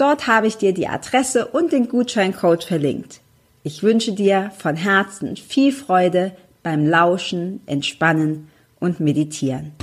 Dort habe ich dir die Adresse und den Gutscheincode verlinkt. Ich wünsche dir von Herzen viel Freude beim Lauschen, Entspannen und Meditieren.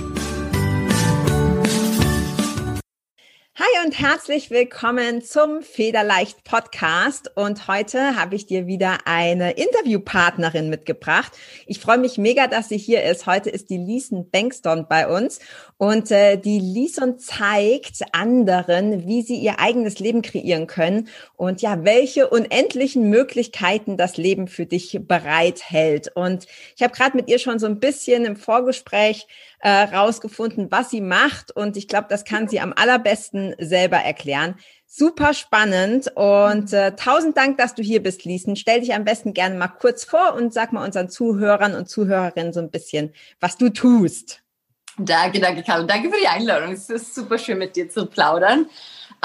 Hi und herzlich willkommen zum Federleicht Podcast. Und heute habe ich dir wieder eine Interviewpartnerin mitgebracht. Ich freue mich mega, dass sie hier ist. Heute ist die Liesen Bankston bei uns. Und äh, die Liesen zeigt anderen, wie sie ihr eigenes Leben kreieren können und ja, welche unendlichen Möglichkeiten das Leben für dich bereithält. Und ich habe gerade mit ihr schon so ein bisschen im Vorgespräch äh, rausgefunden, was sie macht. Und ich glaube, das kann sie am allerbesten selber erklären. Super spannend und äh, tausend Dank, dass du hier bist, Liesen. Stell dich am besten gerne mal kurz vor und sag mal unseren Zuhörern und Zuhörerinnen so ein bisschen, was du tust. Danke, danke, Carlo. Danke für die Einladung. Es ist super schön, mit dir zu plaudern.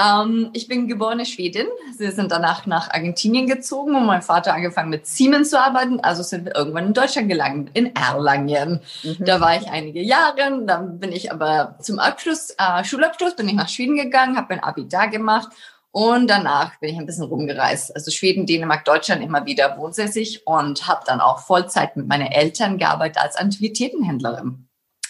Ähm, ich bin geborene Schwedin. Sie sind danach nach Argentinien gezogen und mein Vater angefangen mit Siemens zu arbeiten. Also sind wir irgendwann in Deutschland gelangt, in Erlangen. Mhm. Da war ich einige Jahre. Dann bin ich aber zum Abschluss, äh, Schulabschluss, bin ich nach Schweden gegangen, habe mein Abi da gemacht und danach bin ich ein bisschen rumgereist. Also Schweden, Dänemark, Deutschland immer wieder wohnsässig und habe dann auch Vollzeit mit meinen Eltern gearbeitet als Antiquitätenhändlerin.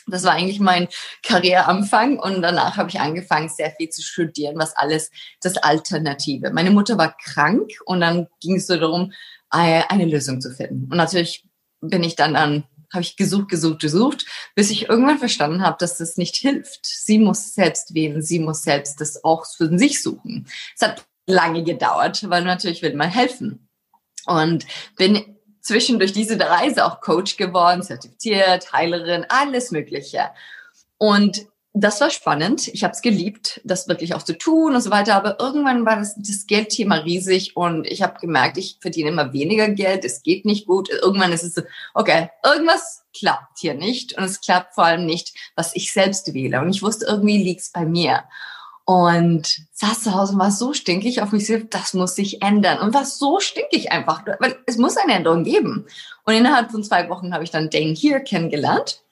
Das war eigentlich mein Karriereanfang und danach habe ich angefangen, sehr viel zu studieren, was alles das Alternative. Meine Mutter war krank und dann ging es so darum, äh, eine Lösung zu finden. Und natürlich bin ich dann an habe ich gesucht, gesucht, gesucht, bis ich irgendwann verstanden habe, dass das nicht hilft. Sie muss selbst wählen, sie muss selbst das auch für sich suchen. Es hat lange gedauert, weil natürlich will man helfen. Und bin zwischendurch diese Reise auch Coach geworden, zertifiziert, Heilerin, alles Mögliche. Und das war spannend. Ich habe es geliebt, das wirklich auch zu tun und so weiter. Aber irgendwann war das, das Geldthema riesig und ich habe gemerkt, ich verdiene immer weniger Geld. Es geht nicht gut. Irgendwann ist es so, okay, irgendwas klappt hier nicht und es klappt vor allem nicht, was ich selbst wähle. Und ich wusste, irgendwie liegt's bei mir und saß zu Hause und war so stinkig auf mich selbst, das muss sich ändern und war so stinkig einfach, weil es muss eine Änderung geben. Und innerhalb von zwei Wochen habe ich dann Dane hier kennengelernt,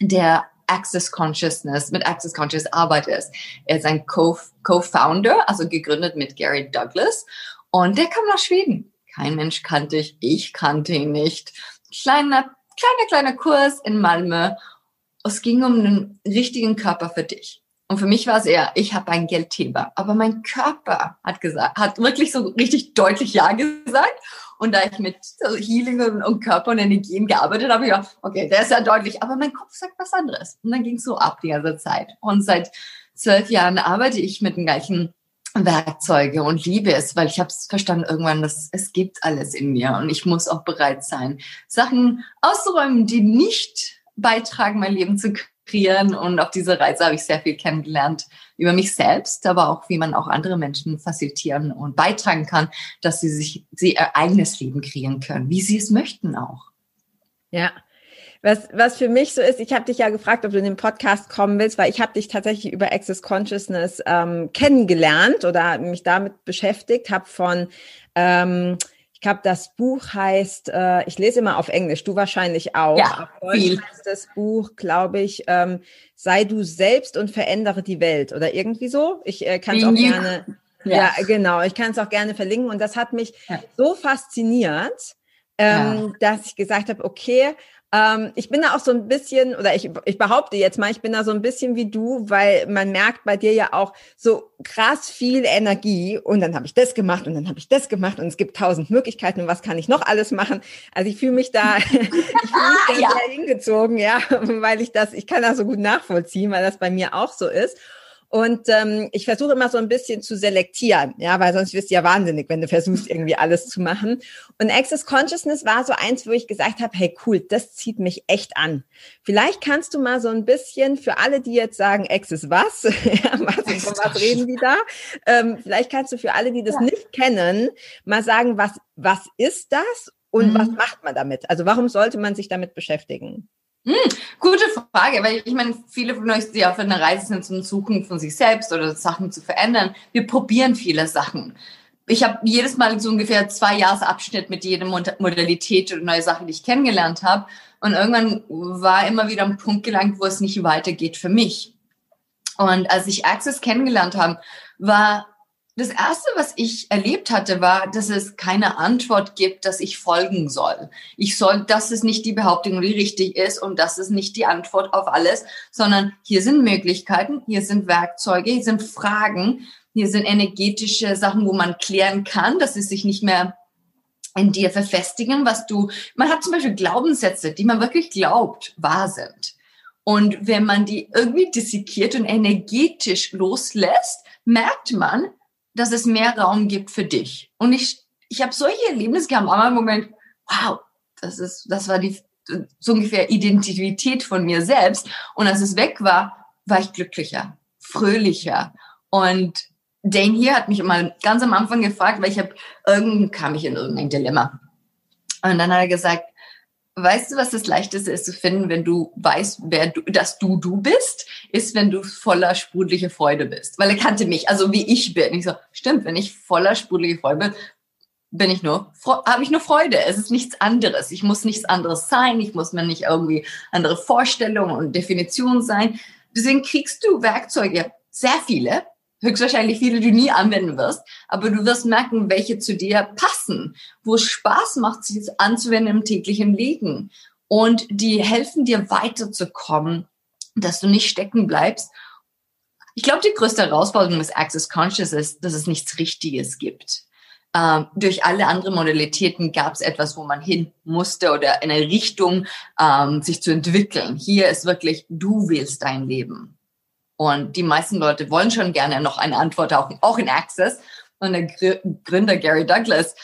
der Access Consciousness, mit Access Consciousness arbeitet. Er ist ein Co-Founder, also gegründet mit Gary Douglas. Und der kam nach Schweden. Kein Mensch kannte ich, ich kannte ihn nicht. Kleiner, kleiner, kleiner Kurs in Malmö. Es ging um einen richtigen Körper für dich. Und für mich war es eher, ich habe ein Geldthema. Aber mein Körper hat gesagt, hat wirklich so richtig deutlich Ja gesagt. Und da ich mit Healing und, Körper und Energien gearbeitet habe, ja, okay, der ist ja deutlich, aber mein Kopf sagt was anderes. Und dann ging es so ab die ganze Zeit. Und seit zwölf Jahren arbeite ich mit den gleichen Werkzeuge und liebe es, weil ich habe es verstanden irgendwann, dass es gibt alles in mir und ich muss auch bereit sein, Sachen auszuräumen, die nicht beitragen, mein Leben zu kreieren. Und auf dieser Reise habe ich sehr viel kennengelernt über mich selbst, aber auch, wie man auch andere Menschen facilitieren und beitragen kann, dass sie sich sie ihr eigenes Leben kreieren können, wie sie es möchten auch. Ja. Was, was für mich so ist, ich habe dich ja gefragt, ob du in den Podcast kommen willst, weil ich habe dich tatsächlich über Access Consciousness ähm, kennengelernt oder mich damit beschäftigt, habe von ähm, glaube, das Buch heißt, äh, ich lese immer auf Englisch, du wahrscheinlich auch. Ja, Deutsch heißt das Buch, glaube ich, ähm, sei du selbst und verändere die Welt oder irgendwie so. Ich äh, kann es auch gerne, ja. ja. genau, ich kann es auch gerne verlinken. Und das hat mich ja. so fasziniert, ähm, ja. dass ich gesagt habe, okay, Ähm, ich bin da auch so ein bisschen, oder ich, ich behaupte jetzt mal, ich bin da so ein bisschen wie du, weil man merkt bei dir ja auch so krass viel Energie und dann habe ich das gemacht und dann habe ich das gemacht und es gibt tausend Möglichkeiten und was kann ich noch alles machen. Also ich fühle mich da, ich fühle mich da ja. sehr hingezogen, ja, weil ich das, ich kann das so gut nachvollziehen, weil das bei mir auch so ist. Und ähm, ich versuche immer so ein bisschen zu selektieren, ja, weil sonst wirst du ja wahnsinnig, wenn du versuchst, irgendwie alles zu machen. Und Access Consciousness war so eins, wo ich gesagt habe, hey cool, das zieht mich echt an. Vielleicht kannst du mal so ein bisschen für alle, die jetzt sagen, Access was, ja, was, was reden die da? Ähm, vielleicht kannst du für alle, die das ja. nicht kennen, mal sagen, was, was ist das und mhm. was macht man damit? Also warum sollte man sich damit beschäftigen? Hm, gute Frage, weil ich meine, viele von euch, die auf einer Reise sind zum Suchen von sich selbst oder Sachen zu verändern, wir probieren viele Sachen. Ich habe jedes Mal so ungefähr zwei Jahresabschnitt mit jeder Modalität oder neue Sachen, die ich kennengelernt habe. Und irgendwann war immer wieder ein Punkt gelangt, wo es nicht weitergeht für mich. Und als ich Access kennengelernt habe, war das erste, was ich erlebt hatte, war, dass es keine Antwort gibt, dass ich folgen soll. Ich soll, dass es nicht die Behauptung, die richtig ist und das ist nicht die Antwort auf alles, sondern hier sind Möglichkeiten, hier sind Werkzeuge, hier sind Fragen, hier sind energetische Sachen, wo man klären kann, dass es sich nicht mehr in dir verfestigen, was du, man hat zum Beispiel Glaubenssätze, die man wirklich glaubt, wahr sind. Und wenn man die irgendwie dissekiert und energetisch loslässt, merkt man, dass es mehr Raum gibt für dich. Und ich, ich habe solche Erlebnisse gehabt, aber im Moment, wow, das ist, das war die so ungefähr Identität von mir selbst. Und als es weg war, war ich glücklicher, fröhlicher. Und Dane hier hat mich mal ganz am Anfang gefragt, weil ich habe, irgend kam ich in irgendein Dilemma. Und dann hat er gesagt, Weißt du, was das Leichteste ist zu finden, wenn du weißt, wer du, dass du du bist, ist, wenn du voller sprudelige Freude bist. Weil er kannte mich, also wie ich bin. Ich so, stimmt, wenn ich voller sprudelige Freude bin, bin ich nur, habe ich nur Freude. Es ist nichts anderes. Ich muss nichts anderes sein. Ich muss mir nicht irgendwie andere Vorstellungen und Definitionen sein. Deswegen kriegst du Werkzeuge, sehr viele, höchstwahrscheinlich viele, du nie anwenden wirst, aber du wirst merken, welche zu dir passen, wo es Spaß macht, sich anzuwenden im täglichen Leben. Und die helfen dir weiterzukommen, dass du nicht stecken bleibst. Ich glaube, die größte Herausforderung des Access Conscious ist, dass es nichts Richtiges gibt. Ähm, durch alle anderen Modalitäten gab es etwas, wo man hin musste oder in eine Richtung ähm, sich zu entwickeln. Hier ist wirklich, du wählst dein Leben. Und die meisten Leute wollen schon gerne noch eine Antwort, auch, auch in Access. Und der Gründer Gary Douglas,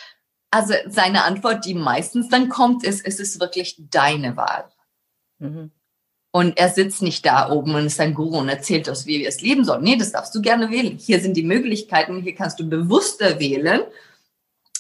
also seine Antwort, die meistens dann kommt, ist, es ist wirklich deine Wahl. Mhm. Und er sitzt nicht da oben und ist ein Guru und erzählt uns, wie wir es leben sollen. Nee, das darfst du gerne wählen. Hier sind die Möglichkeiten, hier kannst du bewusster wählen.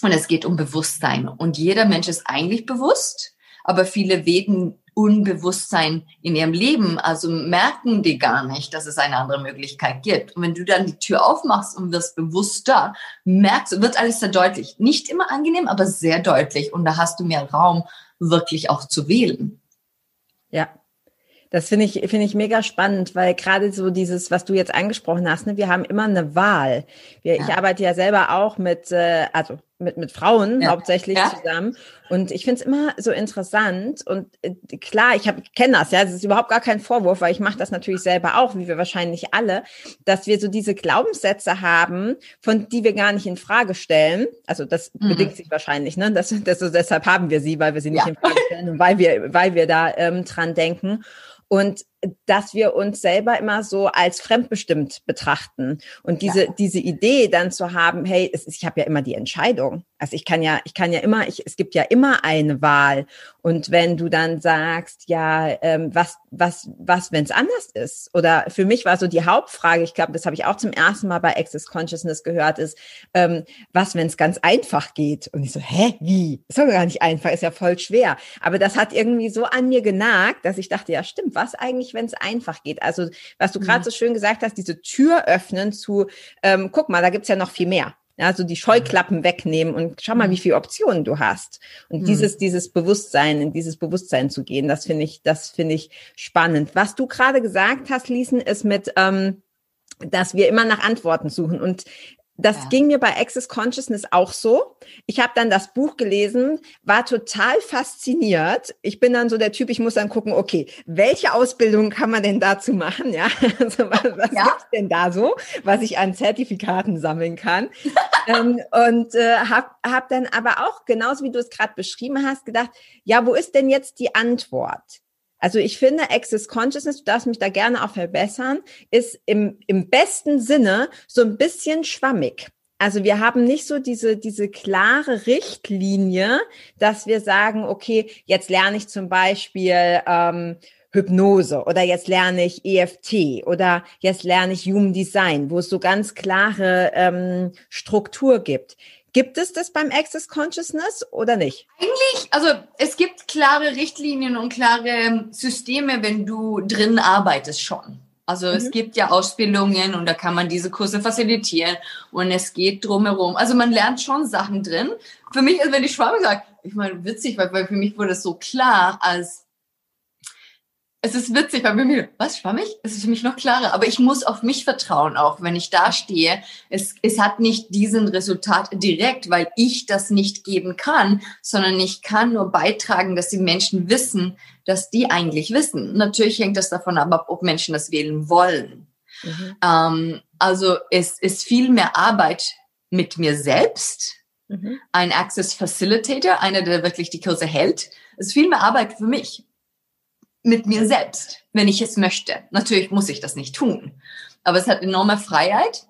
Und es geht um Bewusstsein. Und jeder Mensch ist eigentlich bewusst, aber viele wählen Unbewusstsein in ihrem Leben, also merken die gar nicht, dass es eine andere Möglichkeit gibt. Und wenn du dann die Tür aufmachst und wirst bewusster, merkst, wird alles sehr deutlich. Nicht immer angenehm, aber sehr deutlich. Und da hast du mehr Raum, wirklich auch zu wählen. Ja, das finde ich, finde ich mega spannend, weil gerade so dieses, was du jetzt angesprochen hast, ne, wir haben immer eine Wahl. Wir, ja. Ich arbeite ja selber auch mit, äh, also mit, mit Frauen ja. hauptsächlich ja. zusammen. Und ich finde es immer so interessant. Und äh, klar, ich kenne das, ja, es ist überhaupt gar kein Vorwurf, weil ich mache das natürlich selber auch, wie wir wahrscheinlich alle, dass wir so diese Glaubenssätze haben, von die wir gar nicht in Frage stellen. Also das mhm. bedingt sich wahrscheinlich, ne? Das, das, deshalb haben wir sie, weil wir sie nicht in Frage stellen und weil wir, weil wir da ähm, dran denken und dass wir uns selber immer so als fremdbestimmt betrachten und diese ja. diese Idee dann zu haben, hey, es ist, ich habe ja immer die Entscheidung. Also ich kann ja ich kann ja immer ich, es gibt ja immer eine Wahl und wenn du dann sagst, ja, ähm, was was was wenn es anders ist oder für mich war so die Hauptfrage, ich glaube, das habe ich auch zum ersten Mal bei Access Consciousness gehört, ist ähm, was wenn es ganz einfach geht und ich so, hä, wie? Ist doch gar nicht einfach, ist ja voll schwer. Aber das hat irgendwie so an mir genagt, dass ich dachte, ja, stimmt, was eigentlich nicht, wenn es einfach geht. Also was du gerade mhm. so schön gesagt hast, diese Tür öffnen zu, ähm, guck mal, da gibt's ja noch viel mehr. Ja, so die Scheuklappen wegnehmen und schau mal, wie mhm. viele Optionen du hast. Und mhm. dieses, dieses Bewusstsein, in dieses Bewusstsein zu gehen, das finde ich, das finde ich spannend. Was du gerade gesagt hast, Liesen, ist mit, ähm, dass wir immer nach Antworten suchen. Und Das ja. ging mir bei Access Consciousness auch so. Ich habe dann das Buch gelesen, war total fasziniert. Ich bin dann so der Typ, ich muss dann gucken, okay, welche Ausbildung kann man denn dazu machen? Ja, also was, was ja. gibt's denn da so, was ich an Zertifikaten sammeln kann? ähm, und äh, habe hab dann aber auch, genauso wie du es gerade beschrieben hast, gedacht, ja, wo ist denn jetzt die Antwort? Also ich finde, Access Consciousness, du darfst mich da gerne auch verbessern, ist im, im besten Sinne so ein bisschen schwammig. Also wir haben nicht so diese, diese klare Richtlinie, dass wir sagen, okay, jetzt lerne ich zum Beispiel ähm, Hypnose oder jetzt lerne ich EFT oder jetzt lerne ich Human Design, wo es so ganz klare ähm, Struktur gibt. Gibt es das beim Access Consciousness oder nicht? Eigentlich, also es gibt klare Richtlinien und klare Systeme, wenn du drin arbeitest schon. Also mhm. es gibt ja Ausbildungen und da kann man diese Kurse facilitieren und es geht drumherum. Also man lernt schon Sachen drin. Für mich, also wenn ich Schwabe sage, ich meine, witzig, weil, weil für mich wurde es so klar, als es ist witzig, weil mir, was, schwammig? Es ist für mich noch klarer. Aber ich muss auf mich vertrauen, auch wenn ich da stehe. Es, es hat nicht diesen Resultat direkt, weil ich das nicht geben kann, sondern ich kann nur beitragen, dass die Menschen wissen, dass die eigentlich wissen. Natürlich hängt das davon ab, ob Menschen das wählen wollen. Mhm. Ähm, also es ist viel mehr Arbeit mit mir selbst. Mhm. Ein Access Facilitator, einer, der wirklich die Kurse hält. Es ist viel mehr Arbeit für mich mit mir selbst, wenn ich es möchte. Natürlich muss ich das nicht tun, aber es hat enorme Freiheit.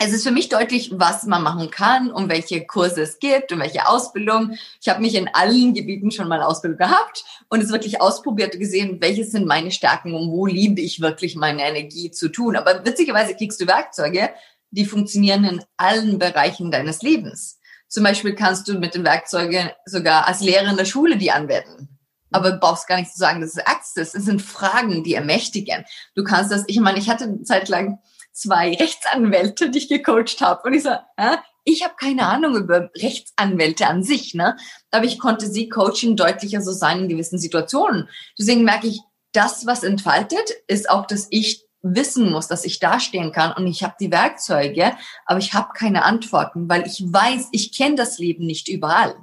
Es ist für mich deutlich, was man machen kann und welche Kurse es gibt und welche Ausbildung. Ich habe mich in allen Gebieten schon mal Ausbildung gehabt und es wirklich ausprobiert und gesehen, welche sind meine Stärken und wo liebe ich wirklich meine Energie zu tun. Aber witzigerweise kriegst du Werkzeuge, die funktionieren in allen Bereichen deines Lebens. Zum Beispiel kannst du mit den Werkzeugen sogar als Lehrer in der Schule die anwenden aber du brauchst gar nicht zu sagen, das ist Access. Es sind Fragen, die ermächtigen. Du kannst das, ich meine, ich hatte eine Zeit lang zwei Rechtsanwälte, die ich gecoacht habe. Und ich so, äh, ich habe keine Ahnung über Rechtsanwälte an sich, ne? Aber ich konnte sie coachen, deutlicher so sein in gewissen Situationen. Deswegen merke ich, das, was entfaltet, ist auch, dass ich wissen muss, dass ich dastehen kann und ich habe die Werkzeuge, aber ich habe keine Antworten, weil ich weiß, ich kenne das Leben nicht überall.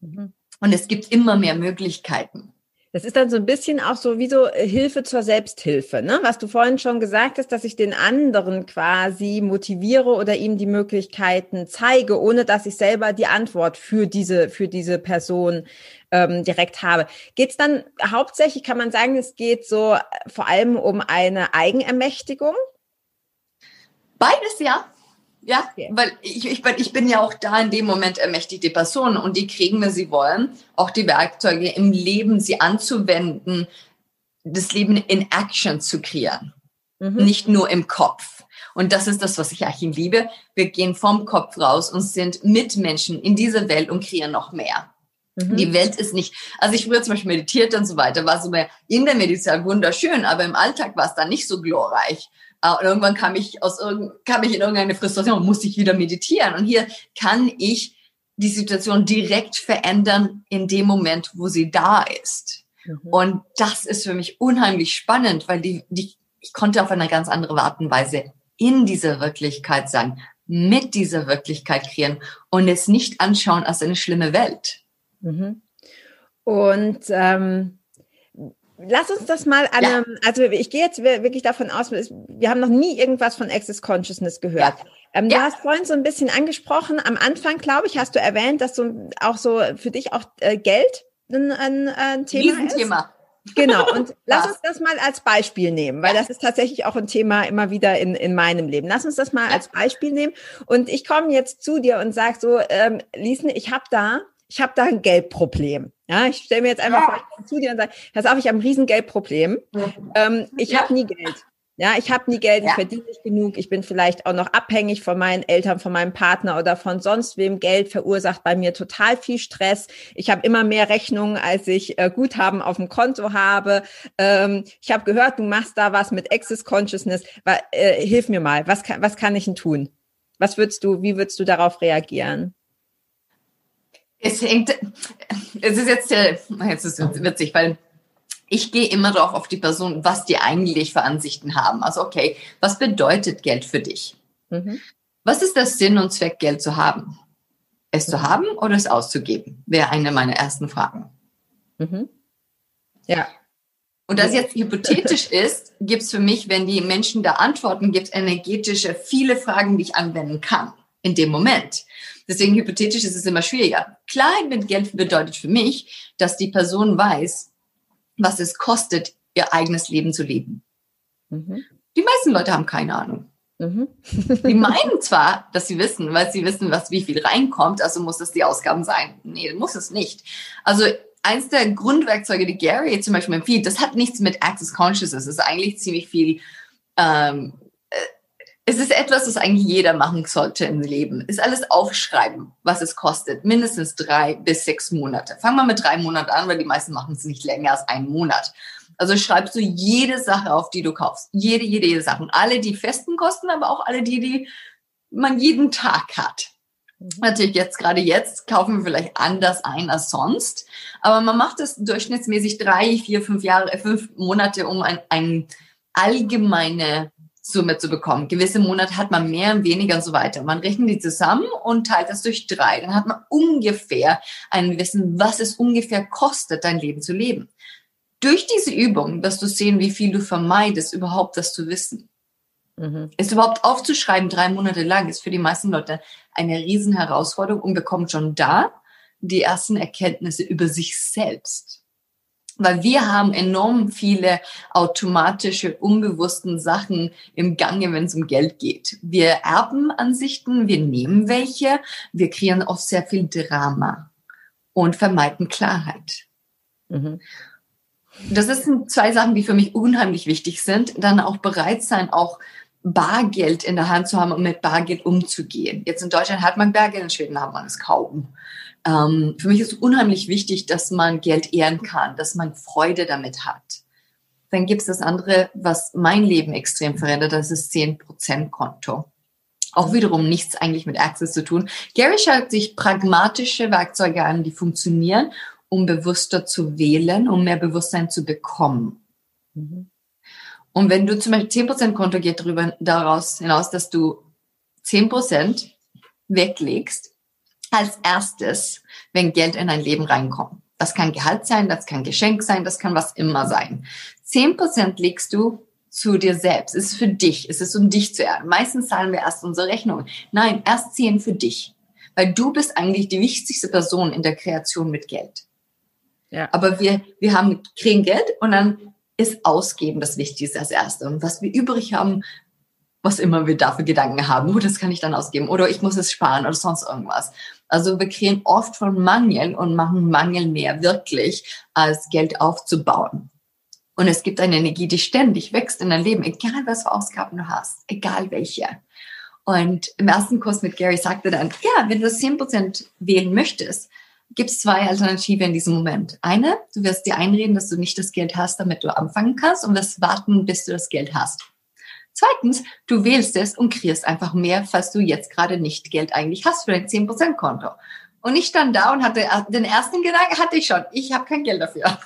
Mhm. Und es gibt immer mehr Möglichkeiten. Das ist dann so ein bisschen auch so wie so äh, Hilfe zur Selbsthilfe, ne? Was du vorhin schon gesagt hast, dass ich den anderen quasi motiviere oder ihm die Möglichkeiten zeige, ohne dass ich selber die Antwort für diese, für diese Person ähm, direkt habe. Geht es dann hauptsächlich, kann man sagen, es geht so äh, vor allem um eine Eigenermächtigung? Beides ja. Ja, okay. weil ich, ich, ich bin ja auch da in dem Moment ermächtigte Person und die kriegen, wenn sie wollen, auch die Werkzeuge im Leben, sie anzuwenden, das Leben in Action zu kreieren. Mhm. Nicht nur im Kopf. Und das ist das, was ich eigentlich liebe. Wir gehen vom Kopf raus und sind Mitmenschen in dieser Welt und kreieren noch mehr. Mhm. Die Welt ist nicht, also ich früher zum Beispiel meditiert und so weiter, war so in der Meditation wunderschön, aber im Alltag war es dann nicht so glorreich. Uh, und irgendwann kam ich aus kam ich in irgendeine Frustration und musste ich wieder meditieren. Und hier kann ich die Situation direkt verändern in dem Moment, wo sie da ist. Mhm. Und das ist für mich unheimlich spannend, weil die, die, ich konnte auf eine ganz andere Art und Weise in dieser Wirklichkeit sein, mit dieser Wirklichkeit kreieren und es nicht anschauen als eine schlimme Welt. Mhm. Und ähm, Lass uns das mal an ja. einem, also ich gehe jetzt wirklich davon aus, wir haben noch nie irgendwas von Access Consciousness gehört. Ja. Ähm, ja. Du hast vorhin so ein bisschen angesprochen, am Anfang, glaube ich, hast du erwähnt, dass so auch so für dich auch äh, Geld ein, ein, ein Thema Riesenthema. ist. Genau, und lass uns das mal als Beispiel nehmen, weil das ist tatsächlich auch ein Thema immer wieder in, in meinem Leben. Lass uns das mal als Beispiel nehmen. Und ich komme jetzt zu dir und sag so, ähm, Liesen, ich habe da ich habe da ein Geldproblem. Ja, ich stelle mir jetzt einfach ja. vor, zu dir und sage, pass auf, ich habe ein riesen Geldproblem. Ähm, ich ja. habe nie Geld. Ja, ich habe nie Geld, ich ja. verdiene nicht genug, ich bin vielleicht auch noch abhängig von meinen Eltern, von meinem Partner oder von sonst wem. Geld verursacht bei mir total viel Stress. Ich habe immer mehr Rechnungen, als ich äh, Guthaben auf dem Konto habe. Ähm, ich habe gehört, du machst da was mit Access Consciousness. Äh, hilf mir mal, was kann, was kann ich denn tun? Was würdest du, wie würdest du darauf reagieren? Es hängt, es ist jetzt, jetzt ist es witzig, weil ich gehe immer darauf auf die Person, was die eigentlich für Ansichten haben. Also okay, was bedeutet Geld für dich? Mhm. Was ist der Sinn und Zweck, Geld zu haben? Es zu haben oder es auszugeben? Wäre eine meiner ersten Fragen. Mhm. Ja. Und das jetzt hypothetisch ist, gibt es für mich, wenn die Menschen da antworten, gibt es energetische viele Fragen, die ich anwenden kann in dem Moment. Deswegen hypothetisch ist es immer schwieriger. Klarheit mit Geld bedeutet für mich, dass die Person weiß, was es kostet, ihr eigenes Leben zu leben. Mhm. Die meisten Leute haben keine Ahnung. Mhm. die meinen zwar, dass sie wissen, weil sie wissen, was wie viel reinkommt, also muss es die Ausgaben sein. Nee, muss es nicht. Also eins der Grundwerkzeuge, die Gary zum Beispiel empfiehlt, das hat nichts mit Access Consciousness. Es ist eigentlich ziemlich viel. Ähm, äh, es ist etwas, was eigentlich jeder machen sollte im Leben. Ist alles aufschreiben, was es kostet. Mindestens drei bis sechs Monate. Fangen wir mit drei Monaten an, weil die meisten machen es nicht länger als einen Monat. Also schreibst du jede Sache auf, die du kaufst. Jede, jede, jede Sache. Und alle die festen Kosten, aber auch alle die, die man jeden Tag hat. Mhm. Natürlich jetzt, gerade jetzt, kaufen wir vielleicht anders ein als sonst. Aber man macht es durchschnittsmäßig drei, vier, fünf Jahre, äh, fünf Monate, um ein, ein allgemeine Summe zu bekommen. Gewisse Monate hat man mehr, weniger und so weiter. Man rechnet die zusammen und teilt das durch drei. Dann hat man ungefähr ein Wissen, was es ungefähr kostet, dein Leben zu leben. Durch diese Übung wirst du sehen, wie viel du vermeidest, überhaupt das zu wissen. Mhm. Es überhaupt aufzuschreiben, drei Monate lang, ist für die meisten Leute eine Riesenherausforderung und bekommt schon da die ersten Erkenntnisse über sich selbst. Weil wir haben enorm viele automatische, unbewussten Sachen im Gange, wenn es um Geld geht. Wir erben Ansichten, wir nehmen welche, wir kreieren oft sehr viel Drama und vermeiden Klarheit. Mhm. Das sind zwei Sachen, die für mich unheimlich wichtig sind. Dann auch bereit sein, auch Bargeld in der Hand zu haben und mit Bargeld umzugehen. Jetzt in Deutschland hat man Bargeld, in Schweden hat man es kaum. Ähm, für mich ist unheimlich wichtig, dass man Geld ehren kann, dass man Freude damit hat. Dann gibt es das andere, was mein Leben extrem verändert, das ist 10% Konto. Auch wiederum nichts eigentlich mit Access zu tun. Gary schaut sich pragmatische Werkzeuge an, die funktionieren um bewusster zu wählen, um mehr Bewusstsein zu bekommen. Mhm. Und wenn du zum Beispiel 10% Konto geht darüber, daraus hinaus, dass du 10% weglegst, als erstes, wenn Geld in dein Leben reinkommt. Das kann Gehalt sein, das kann Geschenk sein, das kann was immer sein. 10% legst du zu dir selbst. Es ist für dich. Es ist um dich zu ernten. Meistens zahlen wir erst unsere Rechnung. Nein, erst 10 für dich. Weil du bist eigentlich die wichtigste Person in der Kreation mit Geld. Ja. Aber wir, wir haben, kriegen Geld und dann ist Ausgeben das Wichtigste als Erste. Und was wir übrig haben, was immer wir dafür Gedanken haben, oh, das kann ich dann ausgeben oder ich muss es sparen oder sonst irgendwas. Also wir kriegen oft von Mangel und machen Mangel mehr wirklich, als Geld aufzubauen. Und es gibt eine Energie, die ständig wächst in deinem Leben, egal was für Ausgaben du hast, egal welche. Und im ersten Kurs mit Gary sagte dann, ja, wenn du 10% wählen möchtest, gibt es zwei Alternativen in diesem Moment. Eine, du wirst dir einreden, dass du nicht das Geld hast, damit du anfangen kannst und wirst warten, bis du das Geld hast. Zweitens, du wählst es und kriegst einfach mehr, falls du jetzt gerade nicht Geld eigentlich hast für dein 10% Konto. Und ich stand da und hatte den ersten Gedanken hatte ich schon, ich habe kein Geld dafür.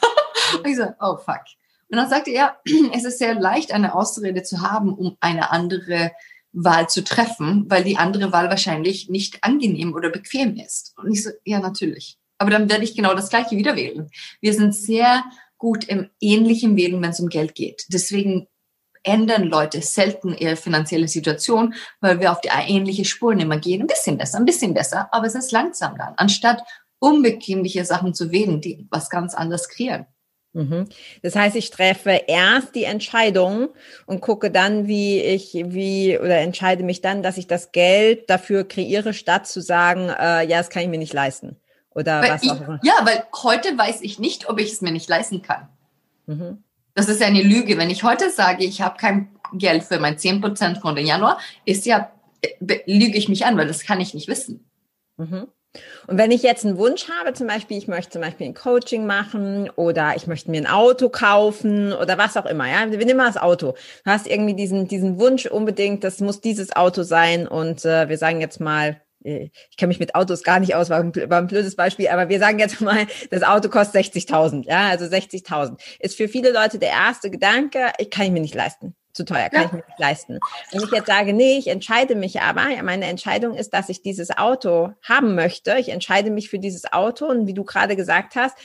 und ich so, oh fuck. Und dann sagte er, es ist sehr leicht, eine Ausrede zu haben, um eine andere Wahl zu treffen, weil die andere Wahl wahrscheinlich nicht angenehm oder bequem ist. Und ich so, ja, natürlich. Aber dann werde ich genau das Gleiche wieder wählen. Wir sind sehr gut im ähnlichen Wählen, wenn es um Geld geht. Deswegen ändern Leute selten ihre finanzielle Situation, weil wir auf die ähnliche Spuren immer gehen. Ein bisschen besser, ein bisschen besser, aber es ist langsam dann, anstatt unbequemliche Sachen zu wählen, die was ganz anderes kreieren. Mhm. Das heißt, ich treffe erst die Entscheidung und gucke dann, wie ich, wie, oder entscheide mich dann, dass ich das Geld dafür kreiere, statt zu sagen, äh, ja, das kann ich mir nicht leisten. Oder weil was ich, auch immer. Ja, weil heute weiß ich nicht, ob ich es mir nicht leisten kann. Mhm. Das ist eine Lüge. Wenn ich heute sage, ich habe kein Geld für mein 10% Konto im Januar, ist ja, äh, lüge ich mich an, weil das kann ich nicht wissen. Mhm. Und wenn ich jetzt einen Wunsch habe, zum Beispiel, ich möchte zum Beispiel ein Coaching machen oder ich möchte mir ein Auto kaufen oder was auch immer, ja, wir nehmen mal das Auto. Du hast irgendwie diesen, diesen Wunsch unbedingt, das muss dieses Auto sein und äh, wir sagen jetzt mal, ich kenne mich mit Autos gar nicht aus, war ein, war ein blödes Beispiel, aber wir sagen jetzt mal, das Auto kostet 60.000, ja, also 60.000. Ist für viele Leute der erste Gedanke, ich kann ich mir nicht leisten. zu teuer, kann ja. ich mir nicht leisten. Wenn ich jetzt sage, nee, ich entscheide mich aber, ja, meine Entscheidung ist, dass ich dieses Auto haben möchte. Ich entscheide mich für dieses Auto und wie du gerade gesagt hast,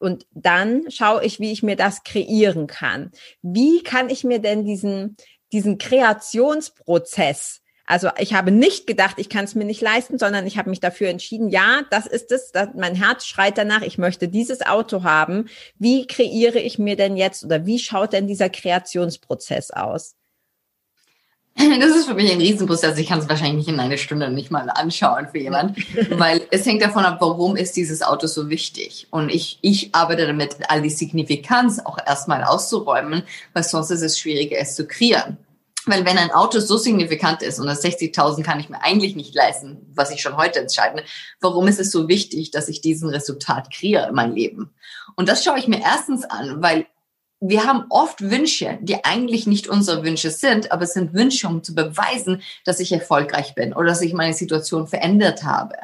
und dann schaue ich, wie ich mir das kreieren kann. Wie kann ich mir denn diesen, diesen Kreationsprozess also ich habe nicht gedacht, ich kann es mir nicht leisten, sondern ich habe mich dafür entschieden, ja, das ist es, das, mein Herz schreit danach, ich möchte dieses Auto haben. Wie kreiere ich mir denn jetzt oder wie schaut denn dieser Kreationsprozess aus? Das ist für mich ein Riesenprozess. Ich kann es wahrscheinlich nicht in einer Stunde nicht mal anschauen für jemand, weil es hängt davon ab, warum ist dieses Auto so wichtig. Und ich, ich arbeite damit, all die Signifikanz auch erstmal auszuräumen, weil sonst ist es schwieriger, es zu kreieren. Weil wenn ein Auto so signifikant ist und das 60.000 kann ich mir eigentlich nicht leisten, was ich schon heute entscheide, warum ist es so wichtig, dass ich diesen Resultat kreiere in meinem Leben? Und das schaue ich mir erstens an, weil wir haben oft Wünsche, die eigentlich nicht unsere Wünsche sind, aber es sind Wünsche, um zu beweisen, dass ich erfolgreich bin oder dass ich meine Situation verändert habe.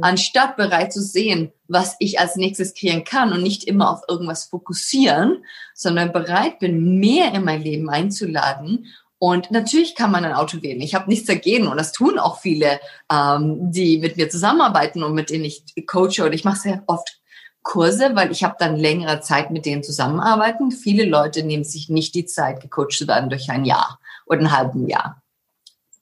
Anstatt bereit zu sehen, was ich als nächstes kreieren kann und nicht immer auf irgendwas fokussieren, sondern bereit bin, mehr in mein Leben einzuladen und natürlich kann man ein Auto wählen. Ich habe nichts dagegen und das tun auch viele, ähm, die mit mir zusammenarbeiten und mit denen ich coache. Und ich mache sehr oft Kurse, weil ich habe dann längere Zeit mit denen zusammenarbeiten. Viele Leute nehmen sich nicht die Zeit, gecoacht zu werden durch ein Jahr oder ein halben Jahr.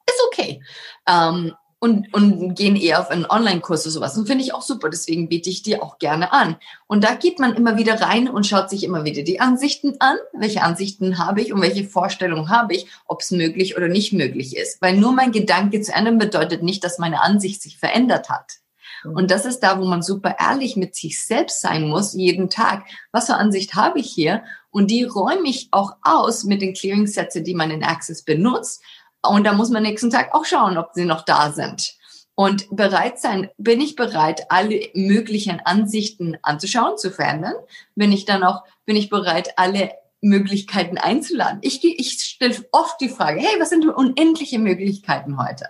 Ist okay. Ähm, und, und gehen eher auf einen Online-Kurs oder sowas. Und finde ich auch super. Deswegen biete ich dir auch gerne an. Und da geht man immer wieder rein und schaut sich immer wieder die Ansichten an. Welche Ansichten habe ich und welche Vorstellungen habe ich, ob es möglich oder nicht möglich ist. Weil nur mein Gedanke zu ändern bedeutet nicht, dass meine Ansicht sich verändert hat. Mhm. Und das ist da, wo man super ehrlich mit sich selbst sein muss, jeden Tag. Was für Ansicht habe ich hier? Und die räume ich auch aus mit den Clearing-Sätze, die man in Access benutzt. Und da muss man nächsten Tag auch schauen, ob sie noch da sind. Und bereit sein, bin ich bereit, alle möglichen Ansichten anzuschauen, zu verändern? Bin ich dann auch, bin ich bereit, alle Möglichkeiten einzuladen? Ich, ich stelle oft die Frage, hey, was sind unendliche Möglichkeiten heute?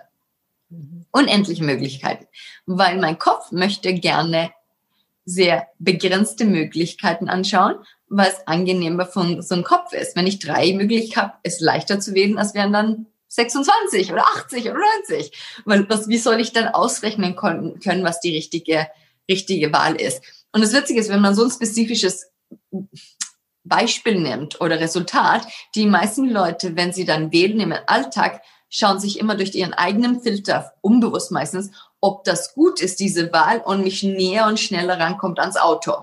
Mhm. Unendliche Möglichkeiten. Weil mein Kopf möchte gerne sehr begrenzte Möglichkeiten anschauen, weil es angenehmer für so ein Kopf ist. Wenn ich drei Möglichkeiten habe, ist leichter zu wählen, als wären dann 26 oder 80 oder 90. Weil was, wie soll ich dann ausrechnen können, was die richtige, richtige Wahl ist? Und das Witzige ist, wenn man so ein spezifisches Beispiel nimmt oder Resultat, die meisten Leute, wenn sie dann wählen im Alltag, schauen sich immer durch ihren eigenen Filter, unbewusst meistens, ob das gut ist, diese Wahl und mich näher und schneller rankommt ans Auto.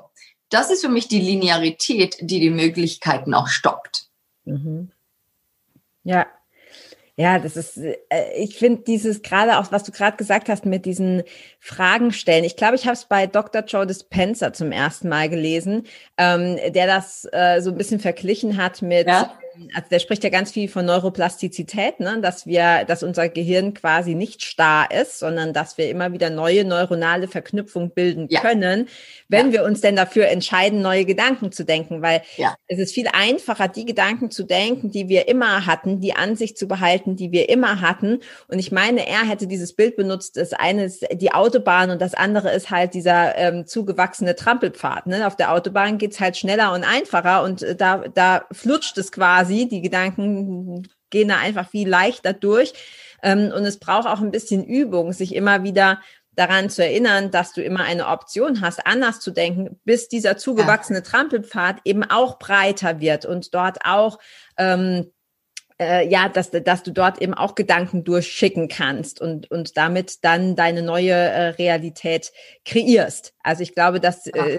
Das ist für mich die Linearität, die die Möglichkeiten auch stoppt. Mhm. Ja, ja, das ist, äh, ich finde dieses gerade auch, was du gerade gesagt hast mit diesen Fragen stellen. Ich glaube, ich habe es bei Dr. Joe Dispenza zum ersten Mal gelesen, ähm, der das äh, so ein bisschen verglichen hat mit ja also der spricht ja ganz viel von Neuroplastizität, ne? dass wir, dass unser Gehirn quasi nicht starr ist, sondern dass wir immer wieder neue neuronale Verknüpfungen bilden ja. können, wenn ja. wir uns denn dafür entscheiden, neue Gedanken zu denken, weil ja. es ist viel einfacher, die Gedanken zu denken, die wir immer hatten, die Ansicht zu behalten, die wir immer hatten. Und ich meine, er hätte dieses Bild benutzt, das eine ist die Autobahn und das andere ist halt dieser ähm, zugewachsene Trampelpfad. Ne? Auf der Autobahn geht's halt schneller und einfacher und äh, da, da flutscht es quasi quasi. Die Gedanken gehen da einfach viel leichter durch. Ähm, und es braucht auch ein bisschen Übung, sich immer wieder daran zu erinnern, dass du immer eine Option hast, anders zu denken, bis dieser zugewachsene Trampelpfad eben auch breiter wird und dort auch ähm, äh, ja, dass, dass du dort eben auch Gedanken durchschicken kannst und, und damit dann deine neue äh, Realität kreierst. Also ich glaube, das äh,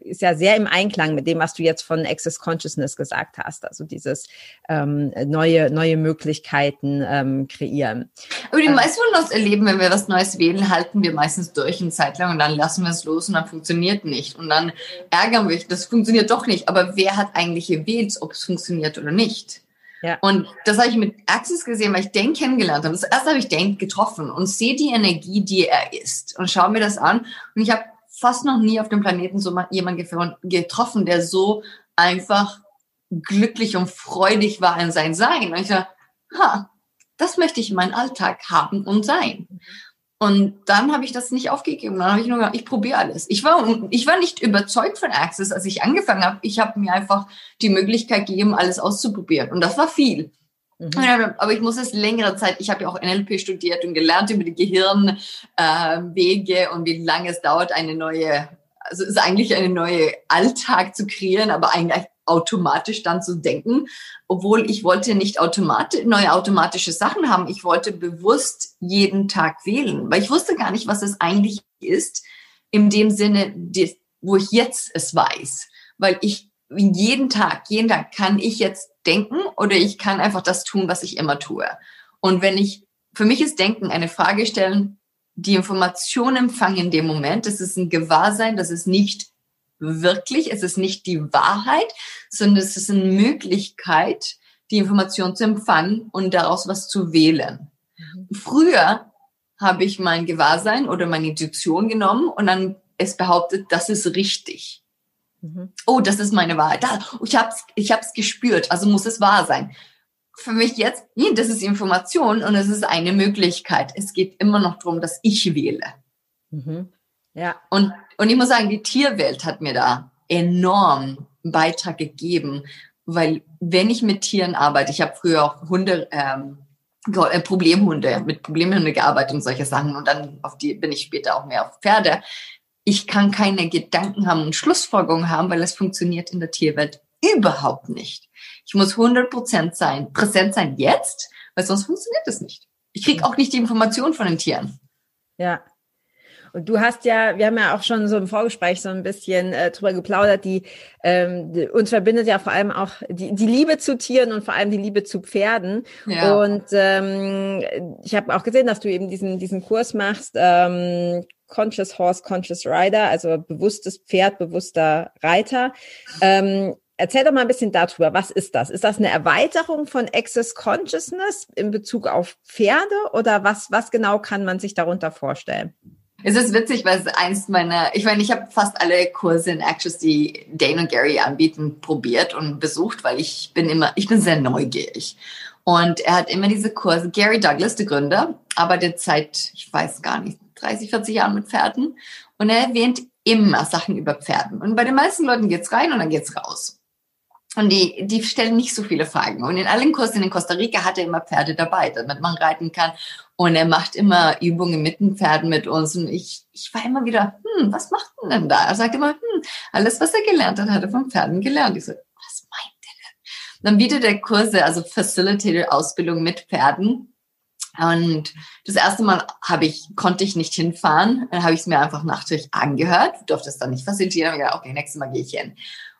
ist ja sehr im Einklang mit dem, was du jetzt von Access Consciousness gesagt hast. Also dieses ähm, neue, neue Möglichkeiten ähm, kreieren. Aber die meisten von uns erleben, wenn wir was Neues wählen, halten wir meistens durch eine Zeit lang und dann lassen wir es los und dann funktioniert nicht. Und dann ärgern wir uns, das funktioniert doch nicht. Aber wer hat eigentlich gewählt, ob es funktioniert oder nicht? Ja. Und das habe ich mit Axis gesehen, weil ich den kennengelernt habe. Das erste habe ich den getroffen und sehe die Energie, die er ist und schaue mir das an. Und ich habe fast noch nie auf dem Planeten so jemanden getroffen, der so einfach glücklich und freudig war in sein Sein. Und ich dachte, ha, das möchte ich in meinem Alltag haben und sein. Und dann habe ich das nicht aufgegeben. Dann habe ich nur gesagt, ich probiere alles. Ich war, ich war nicht überzeugt von Access, als ich angefangen habe. Ich habe mir einfach die Möglichkeit gegeben, alles auszuprobieren. Und das war viel. Mhm. Aber ich muss es längere Zeit, ich habe ja auch NLP studiert und gelernt über die Gehirnwege äh, und wie lange es dauert, eine neue, also es ist eigentlich eine neue Alltag zu kreieren, aber eigentlich automatisch dann zu denken, obwohl ich wollte nicht automatisch, neue automatische Sachen haben. Ich wollte bewusst jeden Tag wählen, weil ich wusste gar nicht, was es eigentlich ist, in dem Sinne, wo ich jetzt es weiß, weil ich jeden Tag, jeden Tag kann ich jetzt denken oder ich kann einfach das tun, was ich immer tue. Und wenn ich, für mich ist Denken eine Frage stellen, die Information empfangen in dem Moment, das ist ein Gewahrsein, das ist nicht wirklich, es ist nicht die Wahrheit, sondern es ist eine Möglichkeit, die Information zu empfangen und daraus was zu wählen. Mhm. Früher habe ich mein Gewahrsein oder meine Intuition genommen und dann es behauptet, das ist richtig. Mhm. Oh, das ist meine Wahrheit. Da, ich habe es ich hab's gespürt, also muss es wahr sein. Für mich jetzt, nee, das ist Information und es ist eine Möglichkeit. Es geht immer noch darum, dass ich wähle. Mhm. Ja. Und, und ich muss sagen, die Tierwelt hat mir da enorm einen Beitrag gegeben, weil wenn ich mit Tieren arbeite, ich habe früher auch Hunde, ähm, äh, Problemhunde, mit Problemhunde gearbeitet und solche Sachen und dann auf die bin ich später auch mehr auf Pferde ich kann keine Gedanken haben und Schlussfolgerungen haben, weil es funktioniert in der Tierwelt überhaupt nicht. Ich muss 100% sein, präsent sein jetzt, weil sonst funktioniert es nicht. Ich kriege auch nicht die Informationen von den Tieren. Ja. Und du hast ja, wir haben ja auch schon so im Vorgespräch so ein bisschen äh, drüber geplaudert, die, ähm, die, uns verbindet ja vor allem auch die, die Liebe zu Tieren und vor allem die Liebe zu Pferden. Ja. Und ähm, ich habe auch gesehen, dass du eben diesen, diesen Kurs machst, ähm, Conscious Horse, Conscious Rider, also bewusstes Pferd, bewusster Reiter. Ähm, erzähl doch mal ein bisschen darüber. Was ist das? Ist das eine Erweiterung von Access Consciousness in Bezug auf Pferde oder was, was genau kann man sich darunter vorstellen? Es ist witzig, weil es eins meiner, ich meine, ich habe fast alle Kurse in Access, die Dane und Gary anbieten, probiert und besucht, weil ich bin immer, ich bin sehr neugierig. Und er hat immer diese Kurse. Gary Douglas, der Gründer, arbeitet seit, ich weiß gar nicht, 30, 40 Jahren mit Pferden. Und er erwähnt immer Sachen über Pferden. Und bei den meisten Leuten geht's rein und dann geht's raus. Und die, die stellen nicht so viele Fragen. Und in allen Kursen in Costa Rica hat er immer Pferde dabei, damit man reiten kann. Und er macht immer Übungen mit den Pferden mit uns. Und ich, ich war immer wieder, hm, was macht denn da? Er sagt immer, hm, alles, was er gelernt hat, hat er von Pferden gelernt. Ich so, dann bietet er Kurse, also Facilitator-Ausbildung mit Pferden. Und das erste Mal habe ich, konnte ich nicht hinfahren. Dann habe ich es mir einfach nachträglich angehört, durfte es dann nicht facilitieren. Aber gedacht, okay, nächstes Mal gehe ich hin.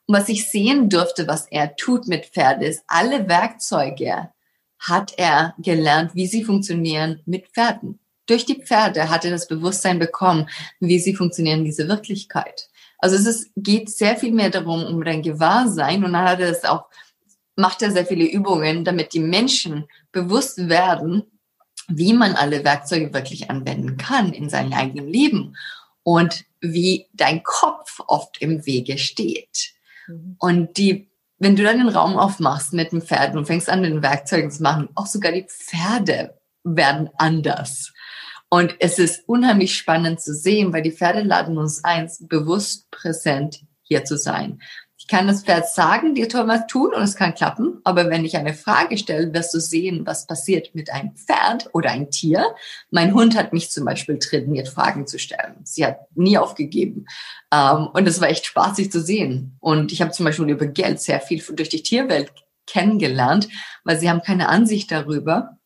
Und was ich sehen durfte, was er tut mit Pferden, ist, alle Werkzeuge hat er gelernt, wie sie funktionieren mit Pferden. Durch die Pferde hat er das Bewusstsein bekommen, wie sie funktionieren in dieser Wirklichkeit. Also es ist, geht sehr viel mehr darum, um dein Gewahrsein. Und dann hat er es auch macht er sehr viele Übungen, damit die Menschen bewusst werden, wie man alle Werkzeuge wirklich anwenden kann in seinem eigenen Leben und wie dein Kopf oft im Wege steht. Mhm. Und die, wenn du dann den Raum aufmachst mit den Pferden und fängst an, den Werkzeugen zu machen, auch sogar die Pferde werden anders. Und es ist unheimlich spannend zu sehen, weil die Pferde laden uns ein, bewusst präsent hier zu sein kann das Pferd sagen, dir soll was tun und es kann klappen. Aber wenn ich eine Frage stelle, wirst du sehen, was passiert mit einem Pferd oder ein Tier. Mein Hund hat mich zum Beispiel trainiert, Fragen zu stellen. Sie hat nie aufgegeben. Ähm, und es war echt spaßig zu sehen. Und ich habe zum Beispiel über Geld sehr viel durch die Tierwelt kennengelernt, weil sie haben keine Ansicht darüber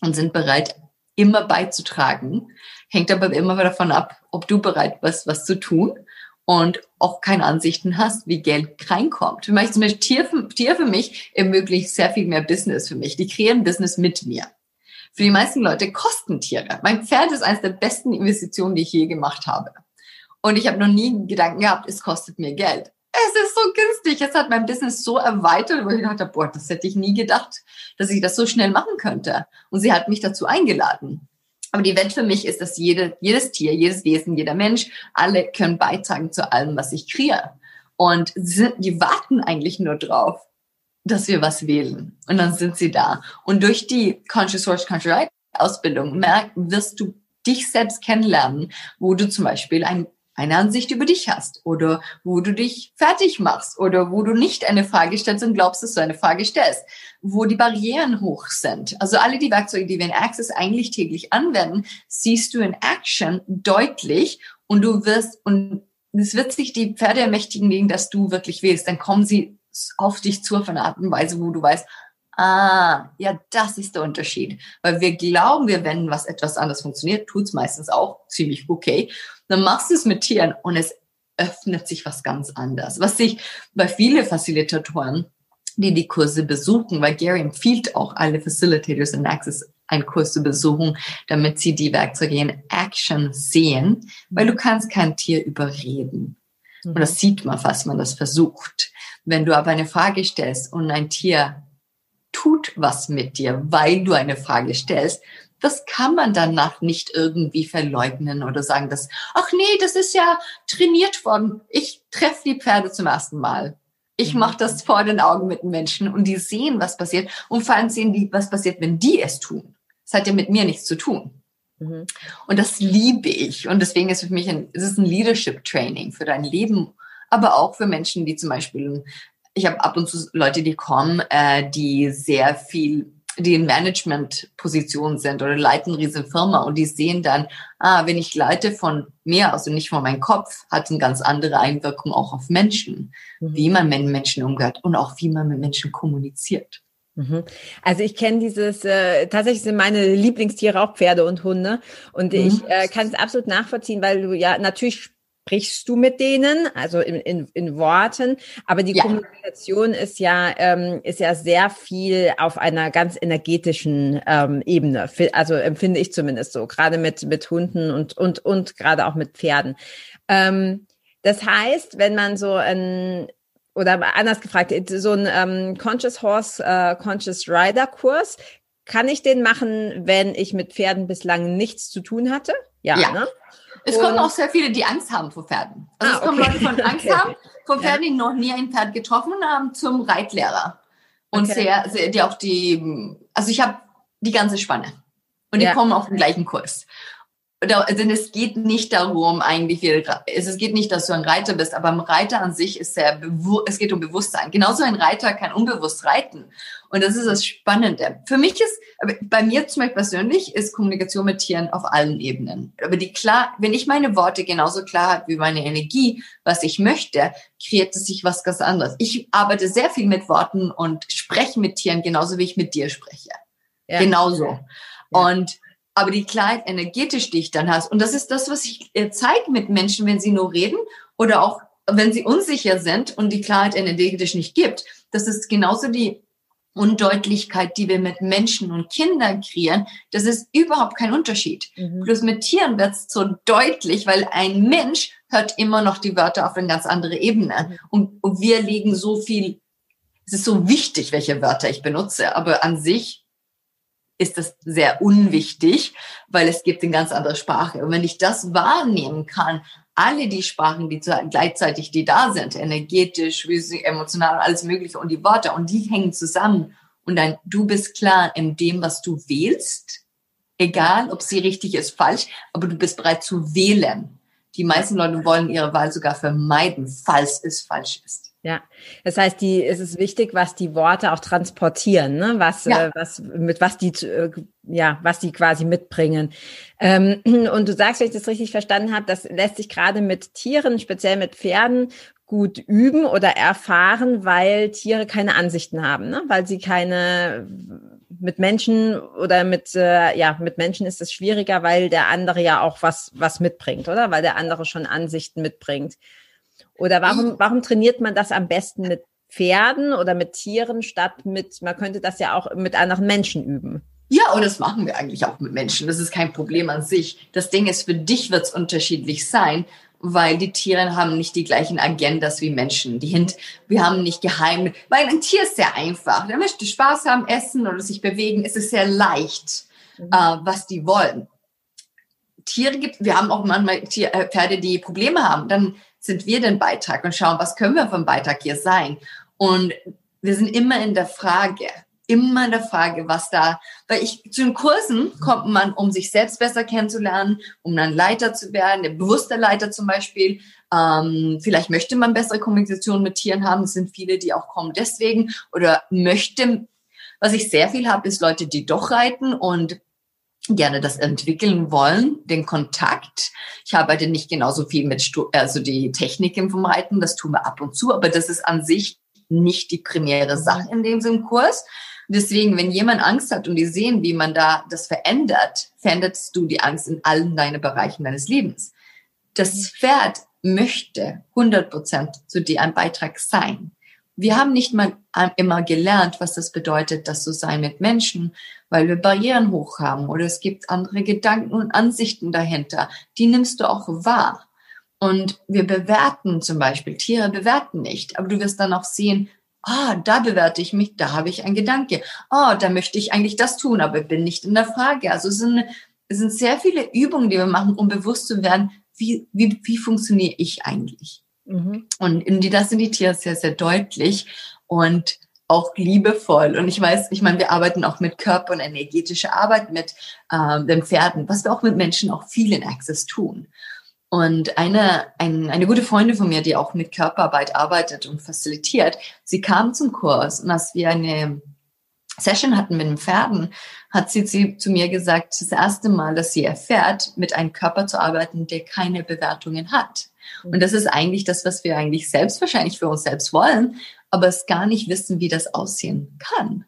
und sind bereit, immer beizutragen. Hängt aber immer davon ab, ob du bereit bist, was zu tun und auch keine Ansichten hast, wie Geld reinkommt. Für mich zum Beispiel Tier für, Tier für mich ermöglicht sehr viel mehr Business für mich. Die kreieren Business mit mir. Für die meisten Leute kosten Tiere. Mein Pferd ist eines der besten Investitionen, die ich je gemacht habe. Und ich habe noch nie Gedanken gehabt, es kostet mir Geld. Es ist so günstig. Es hat mein Business so erweitert, wo ich dachte, boah, das hätte ich nie gedacht, dass ich das so schnell machen könnte. Und sie hat mich dazu eingeladen. Aber die Welt für mich ist, dass jede, jedes Tier, jedes Wesen, jeder Mensch, alle können beitragen zu allem, was ich kreiere. Und sind, die warten eigentlich nur drauf, dass wir was wählen. Und dann sind sie da. Und durch die Conscious Source, Conscious Right Ausbildung merk, wirst du dich selbst kennenlernen, wo du zum Beispiel ein eine Ansicht über dich hast oder wo du dich fertig machst oder wo du nicht eine Frage stellst und glaubst, dass du eine Frage stellst, wo die Barrieren hoch sind. Also alle die Werkzeuge, die wir in Access eigentlich täglich anwenden, siehst du in Action deutlich und du wirst, und es wird sich die Pferde ermächtigen gegen, dass du wirklich willst. Dann kommen sie auf dich zu auf eine Art und Weise, wo du weißt, ah, ja, das ist der Unterschied. Weil wir glauben, wir wenden, was etwas anders funktioniert, tut's meistens auch ziemlich okay. Dann machst du es mit Tieren und es öffnet sich was ganz anderes. Was sich bei vielen Facilitatoren, die die Kurse besuchen, weil Gary empfiehlt auch alle Facilitators in Access einen Kurs zu besuchen, damit sie die Werkzeuge in Action sehen, weil du kannst kein Tier überreden. Und das sieht man, falls man das versucht. Wenn du aber eine Frage stellst und ein Tier tut was mit dir, weil du eine Frage stellst, das kann man danach nicht irgendwie verleugnen oder sagen, dass, ach nee, das ist ja trainiert worden. Ich treffe die Pferde zum ersten Mal. Ich mhm. mache das vor den Augen mit den Menschen und die sehen, was passiert und vor allem sehen die, was passiert, wenn die es tun. Das hat ja mit mir nichts zu tun. Mhm. Und das liebe ich. Und deswegen ist es für mich ein, es ist ein Leadership Training für dein Leben, aber auch für Menschen, die zum Beispiel, ich habe ab und zu Leute, die kommen, äh, die sehr viel die in Management-Positionen sind oder leiten eine riesen Firma und die sehen dann, ah, wenn ich leite von mir aus und nicht von meinem Kopf, hat eine ganz andere Einwirkung auch auf Menschen, mhm. wie man mit Menschen umgeht und auch wie man mit Menschen kommuniziert. Mhm. Also ich kenne dieses, äh, tatsächlich sind meine Lieblingstiere auch Pferde und Hunde und mhm. ich äh, kann es absolut nachvollziehen, weil du ja natürlich sprichst du mit denen, also in, in, in Worten, aber die ja. Kommunikation ist ja ähm, ist ja sehr viel auf einer ganz energetischen ähm, Ebene, also empfinde ich zumindest so, gerade mit mit Hunden und und und gerade auch mit Pferden. Ähm, das heißt, wenn man so ein oder anders gefragt, so ein ähm, Conscious Horse, äh, Conscious Rider Kurs, kann ich den machen, wenn ich mit Pferden bislang nichts zu tun hatte? Ja, ja. Ne? Es kommen auch sehr viele, die Angst haben vor Pferden. Also ah, es kommen okay. Leute von Angst okay. haben, vor Pferden, die noch nie ein Pferd getroffen haben, zum Reitlehrer. Und okay. sehr, sehr, die auch die, also ich habe die ganze Spanne. Und die kommen auf den gleichen Kurs. Denn es geht nicht darum, eigentlich, es geht nicht, dass du ein Reiter bist, aber ein Reiter an sich ist sehr, es geht um Bewusstsein. Genauso ein Reiter kann unbewusst reiten. Und das ist das Spannende. Für mich ist, bei mir zum Beispiel persönlich, ist Kommunikation mit Tieren auf allen Ebenen. Aber die klar, wenn ich meine Worte genauso klar habe wie meine Energie, was ich möchte, kreiert es sich was ganz anderes. Ich arbeite sehr viel mit Worten und spreche mit Tieren genauso wie ich mit dir spreche. Ja. Genauso. Ja. Und aber die Klarheit energetisch, die ich dann hast. Und das ist das, was ich äh, zeige mit Menschen, wenn sie nur reden oder auch wenn sie unsicher sind und die Klarheit energetisch nicht gibt. Das ist genauso die Undeutlichkeit, die wir mit Menschen und Kindern kreieren. Das ist überhaupt kein Unterschied. Mhm. Bloß mit Tieren wird es so deutlich, weil ein Mensch hört immer noch die Wörter auf eine ganz andere Ebene. Mhm. Und, und wir legen so viel, es ist so wichtig, welche Wörter ich benutze, aber an sich ist das sehr unwichtig, weil es gibt eine ganz andere Sprache. Und wenn ich das wahrnehmen kann, alle die Sprachen, die gleichzeitig die da sind, energetisch, emotional, alles Mögliche und die Worte und die hängen zusammen und dann du bist klar in dem, was du wählst, egal ob sie richtig ist, falsch, aber du bist bereit zu wählen. Die meisten Leute wollen ihre Wahl sogar vermeiden, falls es falsch ist. Ja, das heißt, die, es ist wichtig, was die Worte auch transportieren, ne? was, ja. äh, was, mit was die, äh, ja, was die quasi mitbringen. Ähm, und du sagst, wenn ich das richtig verstanden habe, das lässt sich gerade mit Tieren, speziell mit Pferden, gut üben oder erfahren, weil Tiere keine Ansichten haben, ne? weil sie keine mit Menschen oder mit äh, ja mit Menschen ist es schwieriger, weil der andere ja auch was was mitbringt, oder? Weil der andere schon Ansichten mitbringt. Oder warum, warum trainiert man das am besten mit Pferden oder mit Tieren statt mit, man könnte das ja auch mit anderen Menschen üben? Ja, und das machen wir eigentlich auch mit Menschen. Das ist kein Problem an sich. Das Ding ist, für dich wird es unterschiedlich sein, weil die Tiere haben nicht die gleichen Agendas wie Menschen. Die Hint, wir haben nicht geheim, weil ein Tier ist sehr einfach. Der möchte Spaß haben, essen oder sich bewegen. Es ist sehr leicht, mhm. äh, was die wollen. Tiere gibt, wir haben auch manchmal Tier, äh, Pferde, die Probleme haben. Dann sind wir den Beitrag und schauen, was können wir vom Beitrag hier sein. Und wir sind immer in der Frage, immer in der Frage, was da, weil ich zu den Kursen kommt man, um sich selbst besser kennenzulernen, um dann Leiter zu werden, der bewusste Leiter zum Beispiel. Ähm, vielleicht möchte man bessere Kommunikation mit Tieren haben. Es sind viele, die auch kommen deswegen oder möchte. Was ich sehr viel habe, ist Leute, die doch reiten und gerne das entwickeln wollen, den Kontakt. Ich arbeite nicht genauso viel mit also die Techniken vom Reiten, das tun wir ab und zu, aber das ist an sich nicht die primäre Sache in dem Kurs. Deswegen, wenn jemand Angst hat und die sehen, wie man da das verändert, veränderst du die Angst in allen deinen Bereichen deines Lebens. Das Pferd möchte 100 Prozent zu dir ein Beitrag sein. Wir haben nicht mal immer gelernt, was das bedeutet, das zu sein mit Menschen, weil wir Barrieren hoch haben oder es gibt andere Gedanken und Ansichten dahinter. Die nimmst du auch wahr. Und wir bewerten zum Beispiel, Tiere bewerten nicht, aber du wirst dann auch sehen, ah, da bewerte ich mich, da habe ich einen Gedanke. Ah, da möchte ich eigentlich das tun, aber bin nicht in der Frage. Also es sind, es sind sehr viele Übungen, die wir machen, um bewusst zu werden, wie, wie, wie funktioniere ich eigentlich? Mhm. Und in die, das sind die Tiere sehr, sehr deutlich und auch liebevoll. Und ich weiß, ich meine, wir arbeiten auch mit Körper und energetischer Arbeit mit äh, den Pferden, was wir auch mit Menschen auch viel in Access tun. Und eine, ein, eine gute Freundin von mir, die auch mit Körperarbeit arbeitet und facilitiert, sie kam zum Kurs und als wir eine Session hatten mit den Pferden, hat sie, sie zu mir gesagt, das erste Mal, dass sie erfährt, mit einem Körper zu arbeiten, der keine Bewertungen hat. Und das ist eigentlich das, was wir eigentlich selbst wahrscheinlich für uns selbst wollen, aber es gar nicht wissen, wie das aussehen kann.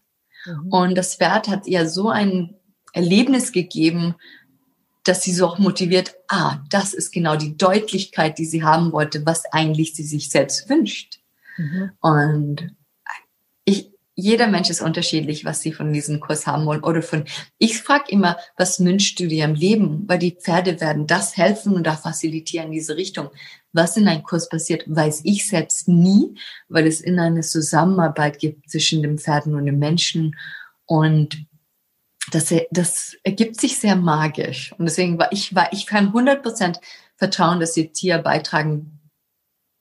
Mhm. Und das Pferd hat ihr so ein Erlebnis gegeben, dass sie so auch motiviert, ah, das ist genau die Deutlichkeit, die sie haben wollte, was eigentlich sie sich selbst wünscht. Mhm. Und ich, jeder Mensch ist unterschiedlich, was sie von diesem Kurs haben wollen. Oder von, ich frage immer, was wünschst du dir im Leben? Weil die Pferde werden das helfen und da facilitieren diese Richtung. Was in einem Kurs passiert, weiß ich selbst nie, weil es in eine Zusammenarbeit gibt zwischen den Pferden und den Menschen. Und das, das ergibt sich sehr magisch. Und deswegen war ich, war, ich kann 100 Prozent vertrauen, dass die Tiere beitragen,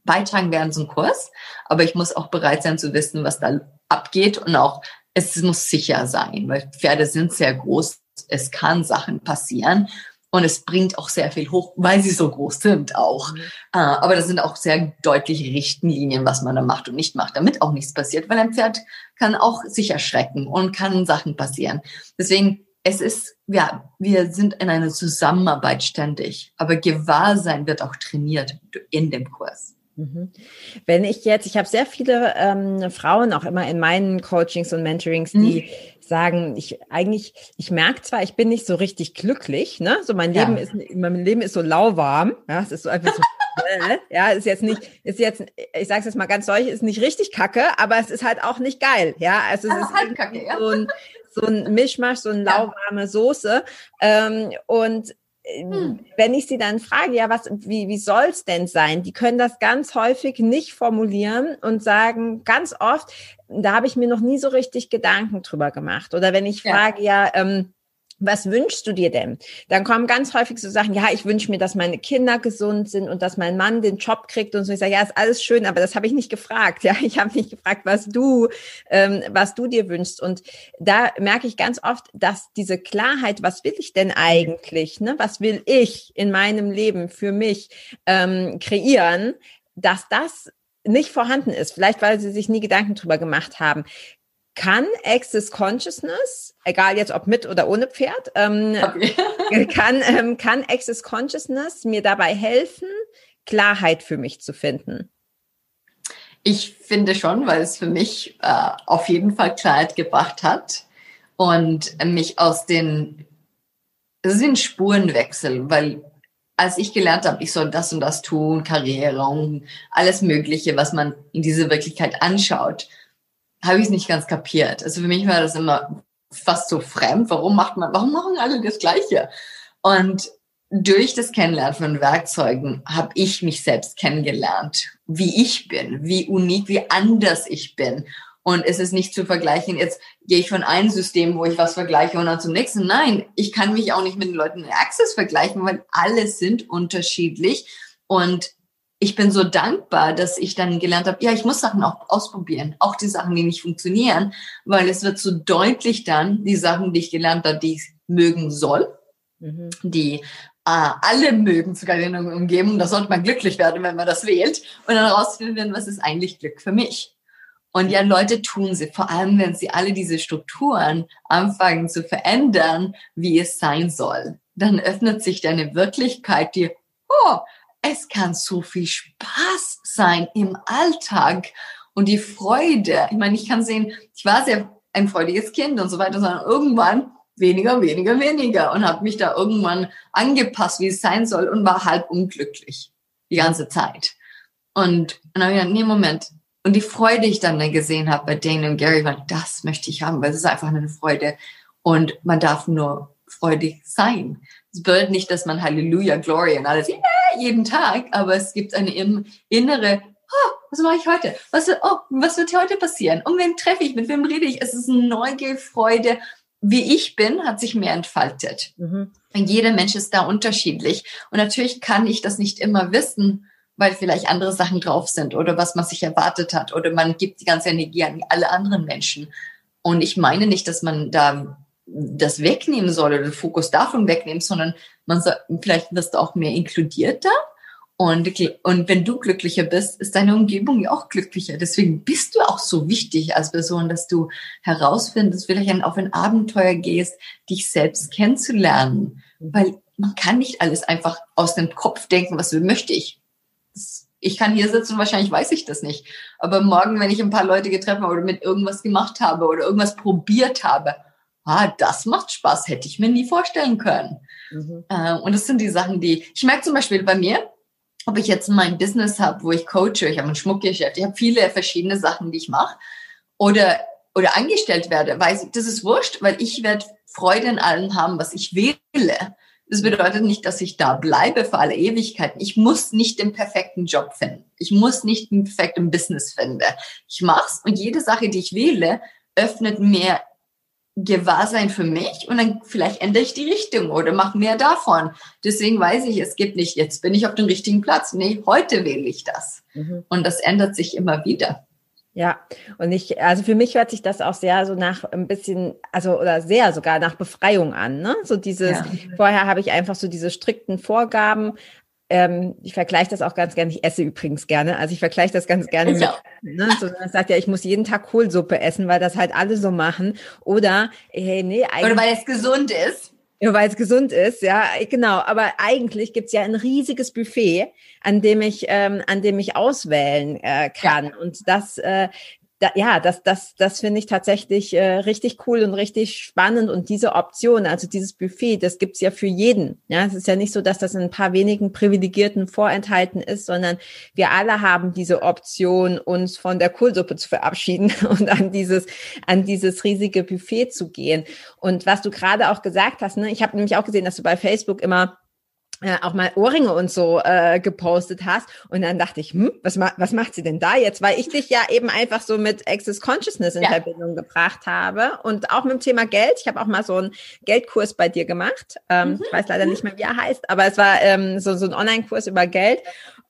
beitragen werden zum Kurs. Aber ich muss auch bereit sein zu wissen, was da abgeht und auch es muss sicher sein, weil Pferde sind sehr groß. Es kann Sachen passieren und es bringt auch sehr viel hoch, weil sie so groß sind auch. Mhm. Äh, aber das sind auch sehr deutliche Richtlinien, was man da macht und nicht macht, damit auch nichts passiert, weil ein Pferd kann auch sich erschrecken und kann Sachen passieren. Deswegen, es ist, ja, wir sind in einer Zusammenarbeit ständig, aber Gewahrsein wird auch trainiert in dem Kurs. Mhm. Wenn ich jetzt, ich habe sehr viele ähm, Frauen auch immer in meinen Coachings und Mentorings, die mhm. sagen, ich eigentlich, ich merke zwar, ich bin nicht so richtig glücklich, ne? So mein Leben ja. ist, mein Leben ist so lauwarm, ja, es ist so einfach so. ja, ist jetzt nicht, ist jetzt, ich sage es jetzt mal ganz deutlich, ist nicht richtig Kacke, aber es ist halt auch nicht geil, ja. Also es ist halt Kacke, ja. so ein, so ein Mischmasch, so eine lauwarme Soße. Ähm, und hm. wenn ich sie dann frage, ja, was, wie, wie soll's denn sein? Die können das ganz häufig nicht formulieren und sagen ganz oft, da habe ich mir noch nie so richtig Gedanken drüber gemacht. Oder wenn ich ja. frage, ja, ähm, was wünschst du dir denn? Dann kommen ganz häufig so Sachen, ja, ich wünsche mir, dass meine Kinder gesund sind und dass mein Mann den Job kriegt und so. Ich sage, ja, ist alles schön, aber das habe ich nicht gefragt. Ja, ich habe nicht gefragt, was du, ähm, was du dir wünschst. Und da merke ich ganz oft, dass diese Klarheit, was will ich denn eigentlich? Ne? Was will ich in meinem Leben für mich ähm, kreieren? Dass das nicht vorhanden ist, vielleicht weil sie sich nie Gedanken drüber gemacht haben kann Access Consciousness, egal jetzt ob mit oder ohne Pferd, ähm, okay. kann, ähm, kann Access Consciousness mir dabei helfen, Klarheit für mich zu finden? Ich finde schon, weil es für mich äh, auf jeden Fall Klarheit gebracht hat und mich aus den, es ein Spurenwechsel, weil als ich gelernt habe, ich soll das und das tun, Karriere und alles Mögliche, was man in dieser Wirklichkeit anschaut, habe ich es nicht ganz kapiert. Also für mich war das immer fast so fremd. Warum macht man, warum machen alle das Gleiche? Und durch das Kennenlernen von Werkzeugen habe ich mich selbst kennengelernt, wie ich bin, wie unik, wie anders ich bin. Und es ist nicht zu vergleichen, jetzt gehe ich von einem System, wo ich was vergleiche und dann zum nächsten. Nein, ich kann mich auch nicht mit den Leuten in Access vergleichen, weil alle sind unterschiedlich. Und ich bin so dankbar, dass ich dann gelernt habe, ja, ich muss Sachen auch ausprobieren, auch die Sachen, die nicht funktionieren, weil es wird so deutlich dann, die Sachen, die ich gelernt habe, die ich mögen soll, mhm. die äh, alle mögen sogar in der Umgebung, da sollte man glücklich werden, wenn man das wählt und dann herausfinden, was ist eigentlich Glück für mich. Und ja, Leute tun sie, vor allem wenn sie alle diese Strukturen anfangen zu verändern, wie es sein soll. Dann öffnet sich deine Wirklichkeit, die, oh, es kann so viel Spaß sein im Alltag und die Freude. Ich meine, ich kann sehen, ich war sehr ein freudiges Kind und so weiter, sondern irgendwann weniger, weniger, weniger und habe mich da irgendwann angepasst, wie es sein soll und war halb unglücklich die ganze Zeit. Und dann habe ich gedacht, nee, Moment. Und die Freude, die ich dann gesehen habe bei Dane und Gary, war, das möchte ich haben, weil es ist einfach eine Freude. Und man darf nur freudig sein. Es bedeutet nicht, dass man Halleluja, Glory und alles yeah, jeden Tag, aber es gibt eine innere, oh, was mache ich heute? Was, oh, was wird heute passieren? Und wen treffe ich? Mit wem rede ich? Es ist eine Neugier, Freude. Wie ich bin, hat sich mehr entfaltet. Mhm. Jeder Mensch ist da unterschiedlich. Und natürlich kann ich das nicht immer wissen, weil vielleicht andere Sachen drauf sind oder was man sich erwartet hat oder man gibt die ganze Energie an alle anderen Menschen. Und ich meine nicht, dass man da das wegnehmen soll oder den Fokus davon wegnehmen, sondern man soll, vielleicht wirst du auch mehr inkludierter. Und, und wenn du glücklicher bist, ist deine Umgebung ja auch glücklicher. Deswegen bist du auch so wichtig als Person, dass du herausfindest, vielleicht auf ein Abenteuer gehst, dich selbst kennenzulernen. Weil man kann nicht alles einfach aus dem Kopf denken, was möchte ich. ich kann hier sitzen, wahrscheinlich weiß ich das nicht. Aber morgen, wenn ich ein paar Leute getroffen habe oder mit irgendwas gemacht habe oder irgendwas probiert habe, ah, das macht Spaß, hätte ich mir nie vorstellen können. Mhm. Äh, und das sind die Sachen, die, ich merke zum Beispiel bei mir, ob ich jetzt mein Business habe, wo ich coache, ich habe ein Schmuckgeschäft, ich habe viele verschiedene Sachen, die ich mache, oder, oder angestellt werde, weil das ist wurscht, weil ich werde Freude in allem haben, was ich wähle. Das bedeutet nicht, dass ich da bleibe für alle Ewigkeiten. Ich muss nicht den perfekten Job finden. Ich muss nicht den perfekten Business finden. Ich mach's und jede Sache, die ich wähle, öffnet mir Gewahrsein für mich und dann vielleicht ändere ich die Richtung oder mache mehr davon. Deswegen weiß ich, es gibt nicht, jetzt bin ich auf dem richtigen Platz. Nee, heute wähle ich das. Mhm. Und das ändert sich immer wieder. Ja, und ich, also für mich hört sich das auch sehr so nach ein bisschen, also oder sehr sogar nach Befreiung an, ne? So dieses, ja. vorher habe ich einfach so diese strikten Vorgaben, ähm, ich vergleiche das auch ganz gerne, ich esse übrigens gerne, also ich vergleiche das ganz gerne mit, ne, so, man sagt ja, ich muss jeden Tag Kohlsuppe essen, weil das halt alle so machen. Oder, hey, nee, eigentlich. Oder weil es gesund ist. Ja, weil es gesund ist, ja, genau. Aber eigentlich gibt's ja ein riesiges Buffet, an dem ich, ähm, an dem ich auswählen äh, kann. Ja. Und das, äh, da, ja, das, das, das finde ich tatsächlich äh, richtig cool und richtig spannend. Und diese Option, also dieses Buffet, das gibt's ja für jeden. Ja, es ist ja nicht so, dass das in ein paar wenigen Privilegierten vorenthalten ist, sondern wir alle haben diese Option, uns von der Kohlsuppe zu verabschieden und an dieses, an dieses riesige Buffet zu gehen. Und was du gerade auch gesagt hast, ne, ich habe nämlich auch gesehen, dass du bei Facebook immer äh, auch mal Ohrringe und so äh, gepostet hast. Und dann dachte ich, hm, was, ma was macht sie denn da jetzt? Weil ich dich ja eben einfach so mit Access Consciousness in ja. Verbindung gebracht habe und auch mit dem Thema Geld. Ich habe auch mal so einen Geldkurs bei dir gemacht. Ähm, mhm. Ich weiß leider nicht mehr, wie er heißt, aber es war ähm, so, so ein Online-Kurs über Geld.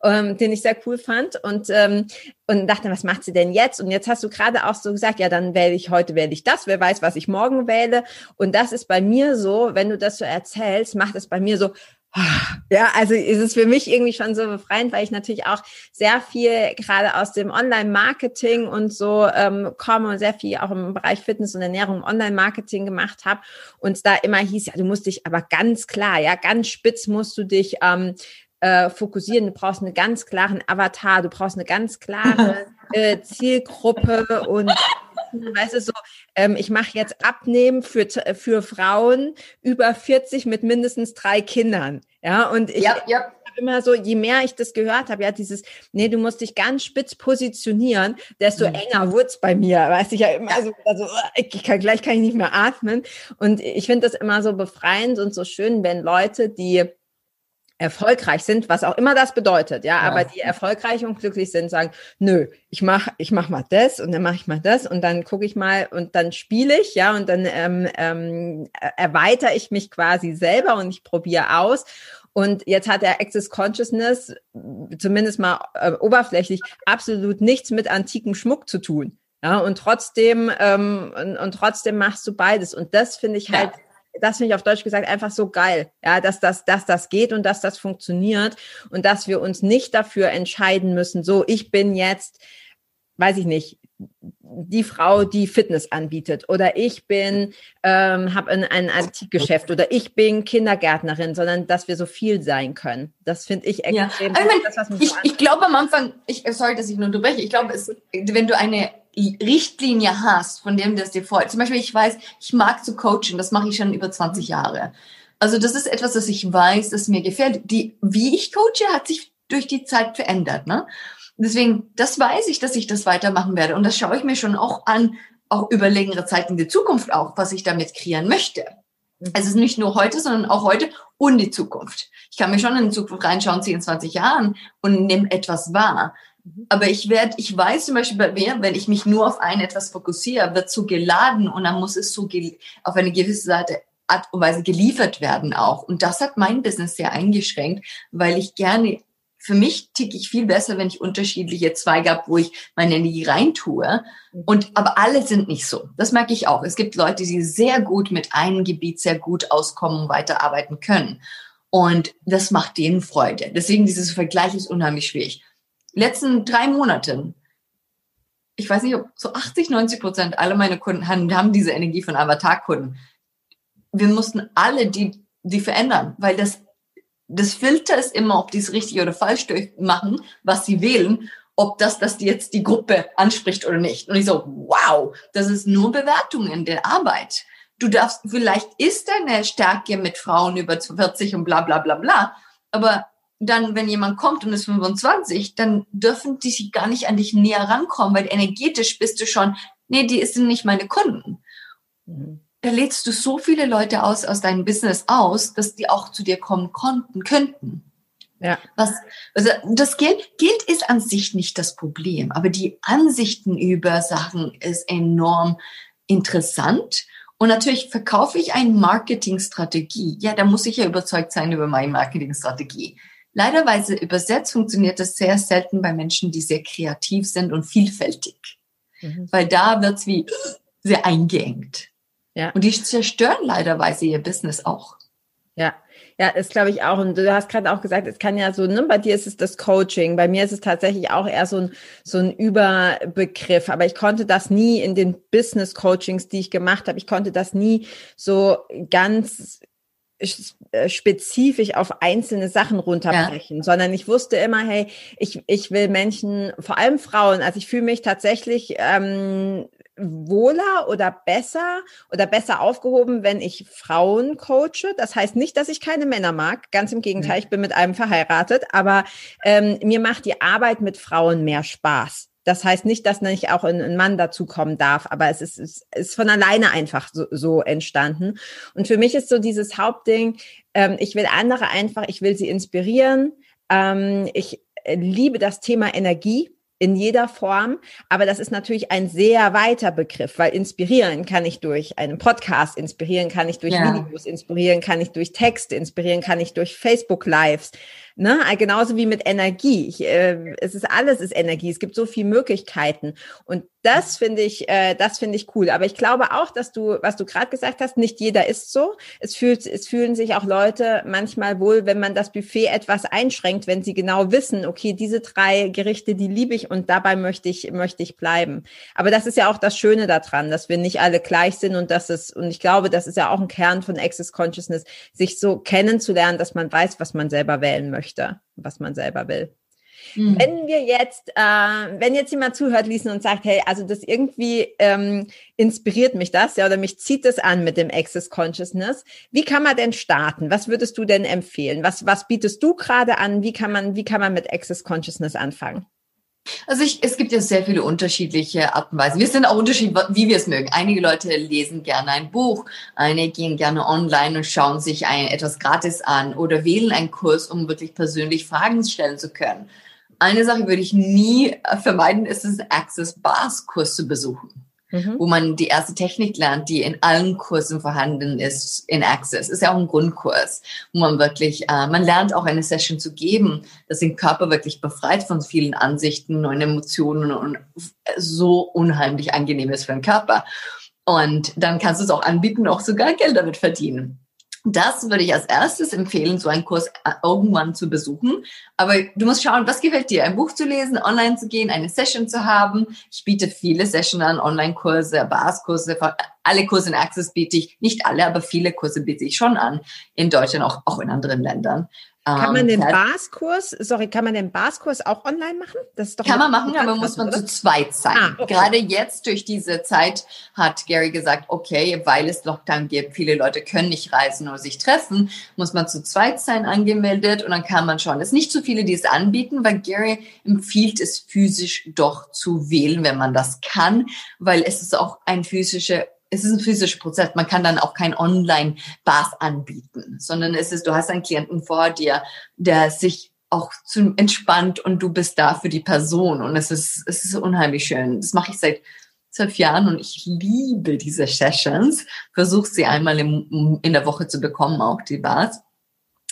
Ähm, den ich sehr cool fand und ähm, und dachte, was macht sie denn jetzt? Und jetzt hast du gerade auch so gesagt, ja, dann wähle ich heute wähle ich das, wer weiß, was ich morgen wähle. Und das ist bei mir so, wenn du das so erzählst, macht es bei mir so, ja, also ist es für mich irgendwie schon so befreiend, weil ich natürlich auch sehr viel gerade aus dem Online-Marketing und so ähm, komme und sehr viel auch im Bereich Fitness und Ernährung Online-Marketing gemacht habe und da immer hieß, ja, du musst dich aber ganz klar, ja, ganz spitz musst du dich ähm, äh, fokussieren. Du brauchst einen ganz klaren Avatar, du brauchst eine ganz klare äh, Zielgruppe und weißt du, so, ähm, ich mache jetzt Abnehmen für, für Frauen über 40 mit mindestens drei Kindern. Ja, und ich, ja, ja. immer so, je mehr ich das gehört habe, ja, dieses, nee, du musst dich ganz spitz positionieren, desto mhm. enger wird's bei mir. Weißt du, ich ja immer so, also, ich kann, gleich kann ich nicht mehr atmen. Und ich finde das immer so befreiend und so schön, wenn Leute, die erfolgreich sind, was auch immer das bedeutet, ja, ja, aber die erfolgreich und glücklich sind, sagen, nö, ich mach, ich mach mal das und dann mache ich mal das und dann gucke ich mal und dann spiele ich, ja, und dann ähm, ähm, erweitere ich mich quasi selber und ich probiere aus Und jetzt hat der Access Consciousness, zumindest mal äh, oberflächlich, absolut nichts mit antikem Schmuck zu tun. Ja, und trotzdem, ähm, und, und trotzdem machst du beides. Und das finde ich halt, ja. Das finde ich auf Deutsch gesagt einfach so geil. Ja, dass das, dass das geht und dass das funktioniert und dass wir uns nicht dafür entscheiden müssen, so, ich bin jetzt, weiß ich nicht, die Frau, die Fitness anbietet oder ich bin, ähm, habe ein, ein Antikgeschäft oder ich bin Kindergärtnerin, sondern dass wir so viel sein können. Das finde ich extrem. Ja. Ich, mein, ich, ich glaube am Anfang, ich, sorry, dass ich nur unterbreche, ich glaube, wenn du eine Richtlinie hast, von dem das dir folgt, zum Beispiel ich weiß, ich mag zu coachen, das mache ich schon über 20 Jahre. Also das ist etwas, das ich weiß, das mir gefällt. Die, wie ich coache, hat sich durch die Zeit verändert. Ne? Deswegen, das weiß ich, dass ich das weitermachen werde. Und das schaue ich mir schon auch an, auch über längere Zeit in die Zukunft auch, was ich damit kreieren möchte. Mhm. Es ist nicht nur heute, sondern auch heute und die Zukunft. Ich kann mir schon in die Zukunft reinschauen, 10, 20 Jahren und nehme etwas wahr. Mhm. Aber ich werde, ich weiß zum Beispiel bei mir, wenn ich mich nur auf ein etwas fokussiere, wird so geladen und dann muss es so auf eine gewisse Seite Art und Weise geliefert werden auch. Und das hat mein Business sehr eingeschränkt, weil ich gerne für mich ticke ich viel besser, wenn ich unterschiedliche Zweige habe, wo ich meine Energie reintue. Mhm. Und, aber alle sind nicht so. Das merke ich auch. Es gibt Leute, die sehr gut mit einem Gebiet sehr gut auskommen und weiterarbeiten können. Und das macht denen Freude. Deswegen dieses Vergleich ist unheimlich schwierig. Letzten drei Monaten, ich weiß nicht, ob so 80, 90 Prozent aller meine Kunden haben, haben diese Energie von Avatar-Kunden. Wir mussten alle die, die verändern, weil das das Filter ist immer, ob die es richtig oder falsch machen, was sie wählen, ob das, das jetzt die Gruppe anspricht oder nicht. Und ich so, wow, das ist nur Bewertung in der Arbeit. Du darfst, vielleicht ist deine Stärke mit Frauen über 40 und bla, bla, bla, bla. Aber dann, wenn jemand kommt und ist 25, dann dürfen die sich gar nicht an dich näher rankommen, weil energetisch bist du schon, nee, die sind nicht meine Kunden. Mhm da lädst du so viele Leute aus aus deinem Business aus, dass die auch zu dir kommen konnten, könnten. Ja. Was, also das Geld, Geld ist an sich nicht das Problem, aber die Ansichten über Sachen ist enorm interessant. Und natürlich verkaufe ich eine Marketingstrategie. Ja, da muss ich ja überzeugt sein über meine Marketingstrategie. Leiderweise übersetzt funktioniert das sehr selten bei Menschen, die sehr kreativ sind und vielfältig. Mhm. Weil da wird's wie sehr eingeengt. Ja. Und die zerstören leiderweise ihr Business auch. Ja, ja, ist glaube ich auch. Und du hast gerade auch gesagt, es kann ja so, ne, bei dir ist es das Coaching, bei mir ist es tatsächlich auch eher so ein, so ein Überbegriff. Aber ich konnte das nie in den Business Coachings, die ich gemacht habe, ich konnte das nie so ganz spezifisch auf einzelne Sachen runterbrechen, ja. sondern ich wusste immer, hey, ich, ich will Menschen, vor allem Frauen, also ich fühle mich tatsächlich ähm, wohler oder besser oder besser aufgehoben, wenn ich Frauen coache. Das heißt nicht, dass ich keine Männer mag. Ganz im Gegenteil, ich bin mit einem verheiratet, aber ähm, mir macht die Arbeit mit Frauen mehr Spaß. Das heißt nicht, dass nicht auch ein, ein Mann dazukommen darf, aber es ist, es ist von alleine einfach so, so entstanden. Und für mich ist so dieses Hauptding, ähm, ich will andere einfach, ich will sie inspirieren. Ähm, ich äh, liebe das Thema Energie in jeder Form. Aber das ist natürlich ein sehr weiter Begriff, weil inspirieren kann ich durch einen Podcast, inspirieren kann ich durch ja. Videos, inspirieren kann ich durch Texte, inspirieren kann ich durch Facebook Lives. Ne? Genauso wie mit Energie. Ich, äh, es ist alles ist Energie. Es gibt so viele Möglichkeiten. Und das finde ich, äh, das finde ich cool. Aber ich glaube auch, dass du, was du gerade gesagt hast, nicht jeder ist so. Es fühlt, es fühlen sich auch Leute manchmal wohl, wenn man das Buffet etwas einschränkt, wenn sie genau wissen, okay, diese drei Gerichte, die liebe ich und dabei möchte ich, möchte ich bleiben. Aber das ist ja auch das Schöne daran, dass wir nicht alle gleich sind und dass es, und ich glaube, das ist ja auch ein Kern von Access Consciousness, sich so kennenzulernen, dass man weiß, was man selber wählen möchte möchte, was man selber will. Mhm. Wenn wir jetzt, äh, wenn jetzt jemand zuhört, Lisen, und sagt, hey, also das irgendwie ähm, inspiriert mich das, ja, oder mich zieht das an mit dem Access Consciousness. Wie kann man denn starten? Was würdest du denn empfehlen? Was, was bietest du gerade an? Wie kann man, wie kann man mit Access Consciousness anfangen? Also ich, es gibt ja sehr viele unterschiedliche Arten und Weisen. Wir sind auch unterschiedlich, wie wir es mögen. Einige Leute lesen gerne ein Buch, einige gehen gerne online und schauen sich ein, etwas gratis an oder wählen einen Kurs, um wirklich persönlich Fragen stellen zu können. Eine Sache würde ich nie vermeiden, ist es, Access Bars Kurs zu besuchen. Mhm. wo man die erste Technik lernt, die in allen Kursen vorhanden ist in Access. Ist ja auch ein Grundkurs, wo man wirklich, äh, man lernt auch eine Session zu geben, das den Körper wirklich befreit von vielen Ansichten und Emotionen und so unheimlich angenehm ist für den Körper. Und dann kannst du es auch anbieten, auch sogar Geld damit verdienen. Das würde ich als erstes empfehlen, so einen Kurs äh, irgendwann zu besuchen. Aber du musst schauen, was gefällt dir? Ein Buch zu lesen, online zu gehen, eine Session zu haben. Ich biete viele Sessions an, Online-Kurse, Baskurse, alle Kurse in Access biete ich, nicht alle, aber viele Kurse biete ich schon an. In Deutschland, auch, auch in anderen Ländern. Kann man ähm, den Baskurs, sorry, kann man den Baskurs auch online machen? Das ist doch kann man machen, aber muss man oder? zu zweit sein. Ah, okay. Gerade jetzt durch diese Zeit hat Gary gesagt, okay, weil es Lockdown gibt, viele Leute können nicht reisen oder sich treffen, muss man zu zweit sein angemeldet und dann kann man schauen. Es sind nicht so viele, die es anbieten, weil Gary empfiehlt es physisch doch zu wählen, wenn man das kann, weil es ist auch ein physischer es ist ein physischer Prozess. Man kann dann auch kein Online-Bars anbieten, sondern es ist, du hast einen Klienten vor dir, der sich auch zu entspannt und du bist da für die Person und es ist, es ist unheimlich schön. Das mache ich seit zwölf Jahren und ich liebe diese Sessions. Versuche sie einmal im, in der Woche zu bekommen, auch die Bars.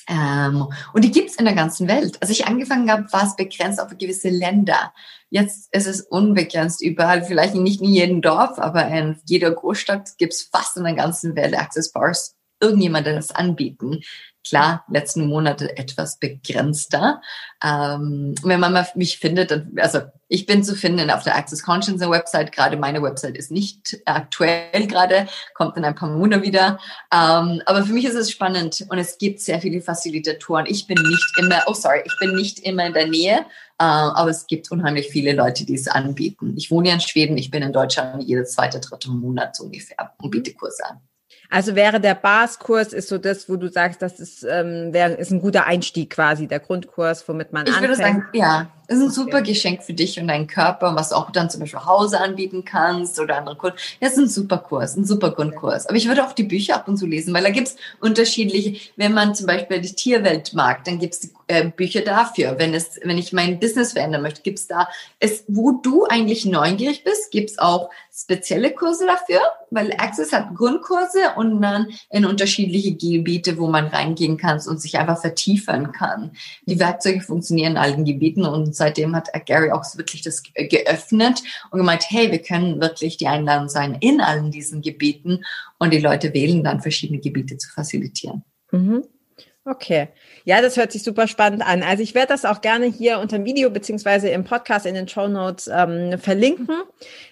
Ähm, und die gibt's in der ganzen Welt. Als ich angefangen habe, war es begrenzt auf gewisse Länder. Jetzt ist es unbegrenzt überall, vielleicht nicht in jedem Dorf, aber in jeder Großstadt gibt's fast in der ganzen Welt Access Bars. Irgendjemand, der das anbieten. Klar, letzten Monate etwas begrenzter. Ähm, wenn man mal mich findet, dann, also ich bin zu finden auf der Access Conscience Website. Gerade meine Website ist nicht aktuell gerade, kommt in ein paar Monaten wieder. Ähm, aber für mich ist es spannend und es gibt sehr viele Facilitatoren. Ich bin nicht immer, oh sorry, ich bin nicht immer in der Nähe, äh, aber es gibt unheimlich viele Leute, die es anbieten. Ich wohne ja in Schweden, ich bin in Deutschland jede zweite, dritte Monat so ungefähr und biete Kurse an. Also wäre der Baskurs ist so das, wo du sagst, das ist, ähm, wäre, ist ein guter Einstieg quasi, der Grundkurs, womit man Ich anfängt. würde sagen, ja, ist ein super Geschenk für dich und deinen Körper, was du auch dann zum Beispiel Hause anbieten kannst oder andere Kurse. Das ist ein super Kurs, ein super Grundkurs. Aber ich würde auch die Bücher ab und zu lesen, weil da gibt's unterschiedliche, wenn man zum Beispiel die Tierwelt mag, dann gibt's äh, Bücher dafür. Wenn es, wenn ich mein Business verändern möchte, gibt's da, es, wo du eigentlich neugierig bist, gibt's auch spezielle Kurse dafür, weil Access hat Grundkurse und dann in unterschiedliche Gebiete, wo man reingehen kann und sich einfach vertiefen kann. Die Werkzeuge funktionieren in allen Gebieten und seitdem hat Gary auch wirklich das geöffnet und gemeint, hey, wir können wirklich die Einladung sein in allen diesen Gebieten und die Leute wählen dann verschiedene Gebiete zu facilitieren. Mhm. Okay. Ja, das hört sich super spannend an. Also ich werde das auch gerne hier unter dem Video beziehungsweise im Podcast in den Show Notes ähm, verlinken,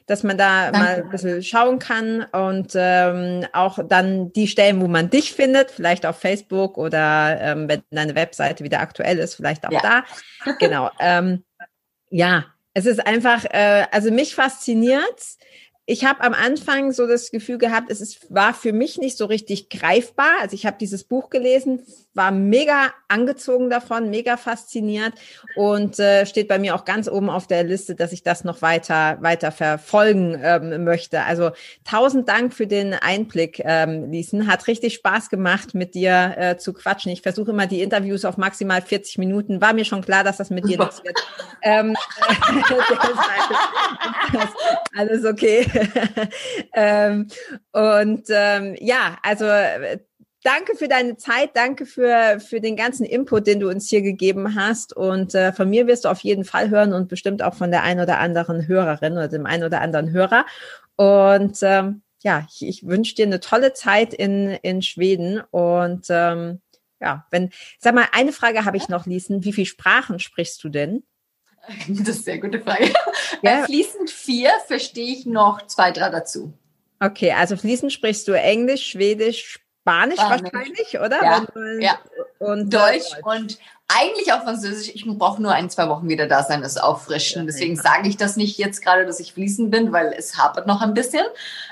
dass man da Danke. mal ein bisschen schauen kann und ähm, auch dann die Stellen, wo man dich findet, vielleicht auf Facebook oder ähm, wenn deine Webseite wieder aktuell ist, vielleicht auch ja. da. Genau. Ähm, ja, es ist einfach, äh, also mich fasziniert ich habe am Anfang so das Gefühl gehabt, es ist, war für mich nicht so richtig greifbar. Also ich habe dieses Buch gelesen, war mega angezogen davon, mega fasziniert und äh, steht bei mir auch ganz oben auf der Liste, dass ich das noch weiter weiter verfolgen ähm, möchte. Also tausend Dank für den Einblick, ähm, Liesen. Hat richtig Spaß gemacht, mit dir äh, zu quatschen. Ich versuche immer die Interviews auf maximal 40 Minuten. War mir schon klar, dass das mit dir nichts wird. Ähm, alles okay. ähm, und ähm, ja, also danke für deine Zeit, danke für, für den ganzen Input, den du uns hier gegeben hast. Und äh, von mir wirst du auf jeden Fall hören und bestimmt auch von der einen oder anderen Hörerin oder dem einen oder anderen Hörer. Und ähm, ja, ich, ich wünsche dir eine tolle Zeit in, in Schweden. Und ähm, ja, wenn, sag mal, eine Frage habe ich noch, Liesen. Wie viele Sprachen sprichst du denn? Das ist eine sehr gute Frage. Ja. fließend vier verstehe ich noch zwei, drei dazu. Okay, also fließend sprichst du Englisch, Schwedisch, Spanisch, Spanisch. wahrscheinlich, oder? Ja, ja. Und Deutsch, Deutsch und eigentlich auch Französisch. Ich brauche nur ein, zwei Wochen wieder da sein, das auffrischen. Deswegen sage ich das nicht jetzt gerade, dass ich fließend bin, weil es hapert noch ein bisschen.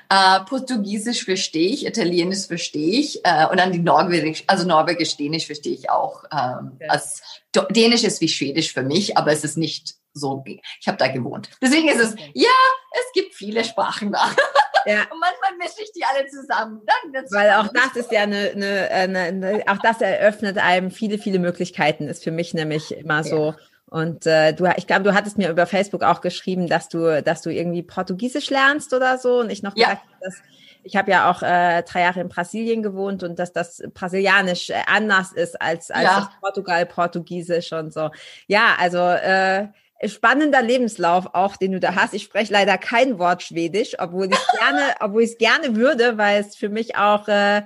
Äh, Portugiesisch verstehe ich, Italienisch verstehe ich äh, und dann die Norwegisch, also Norwegisch, Dänisch verstehe ich auch. Ähm, okay. als, Dänisch ist wie Schwedisch für mich, aber es ist nicht so. Ich habe da gewohnt. Deswegen ist es, ja, es gibt viele Sprachen da. Ja. Und manchmal mische ich die alle zusammen. Dann Weil auch das ist ja eine, eine, eine, eine, auch das eröffnet einem viele, viele Möglichkeiten, ist für mich nämlich immer so. Und äh, du, ich glaube, du hattest mir über Facebook auch geschrieben, dass du, dass du irgendwie Portugiesisch lernst oder so. Und ich noch ja. gesagt, dass ich habe ja auch äh, drei Jahre in Brasilien gewohnt und dass das Brasilianisch äh, anders ist als, als ja. das Portugal Portugiesisch und so. Ja, also äh, spannender Lebenslauf auch, den du da hast. Ich spreche leider kein Wort Schwedisch, obwohl ich gerne, obwohl ich es gerne würde, weil es für mich auch äh,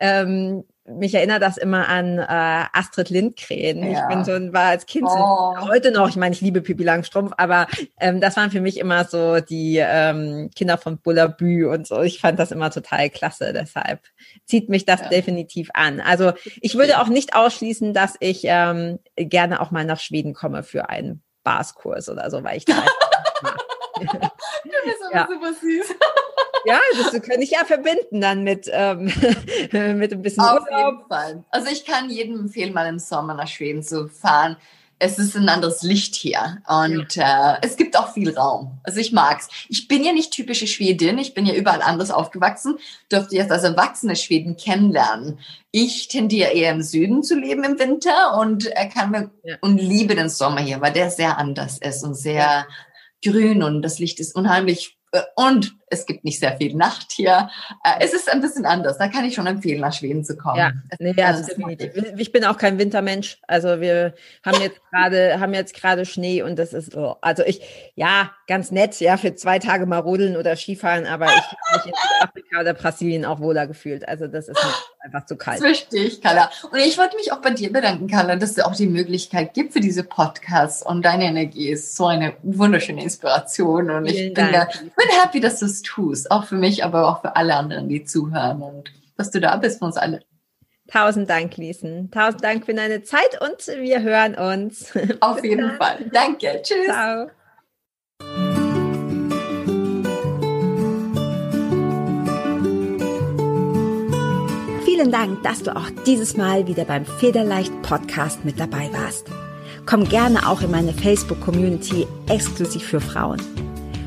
ähm, mich erinnert das immer an äh, Astrid Lindgren. Ja. Ich bin so war als Kind oh. heute noch, ich meine, ich liebe Pippi Langstrumpf, aber ähm, das waren für mich immer so die ähm, Kinder von Bullabü und so. Ich fand das immer total klasse, deshalb zieht mich das ja. definitiv an. Also ich würde auch nicht ausschließen, dass ich ähm, gerne auch mal nach Schweden komme für einen Barskurs oder so, weil ich da du bist aber ja. super süß. Ja, das kann ich ja verbinden dann mit, ähm, mit ein bisschen Auf Urlaub. jeden Fall. Also ich kann jedem empfehlen, mal im Sommer nach Schweden zu fahren. Es ist ein anderes Licht hier und äh, es gibt auch viel Raum. Also ich mag's. Ich bin ja nicht typische Schwedin. Ich bin ja überall anders aufgewachsen. Durfte jetzt als erwachsene Schweden kennenlernen. Ich tendiere eher im Süden zu leben im Winter und äh, kann mir ja. und liebe den Sommer hier, weil der sehr anders ist und sehr ja. grün und das Licht ist unheimlich und es gibt nicht sehr viel Nacht hier. Äh, es ist ein bisschen anders. Da kann ich schon empfehlen, nach Schweden zu kommen. Ja, nee, also definitiv. Ich bin auch kein Wintermensch. Also wir haben jetzt gerade, haben jetzt gerade Schnee und das ist, oh, also ich, ja, ganz nett, ja, für zwei Tage mal rodeln oder Skifahren, aber ich habe mich in Südafrika oder Brasilien auch wohler gefühlt. Also das ist einfach zu kalt. Richtig, Carla. Und ich wollte mich auch bei dir bedanken, Carla, dass es auch die Möglichkeit gibt für diese Podcasts und deine Energie ist so eine wunderschöne Inspiration und Vielen ich bin, da, bin happy, dass du es tust. Auch für mich, aber auch für alle anderen, die zuhören und dass du da bist für uns alle. Tausend Dank, Liesen. Tausend Dank für deine Zeit und wir hören uns. Auf jeden Fall. Danke. Tschüss. Ciao. Vielen Dank, dass du auch dieses Mal wieder beim Federleicht Podcast mit dabei warst. Komm gerne auch in meine Facebook-Community exklusiv für Frauen.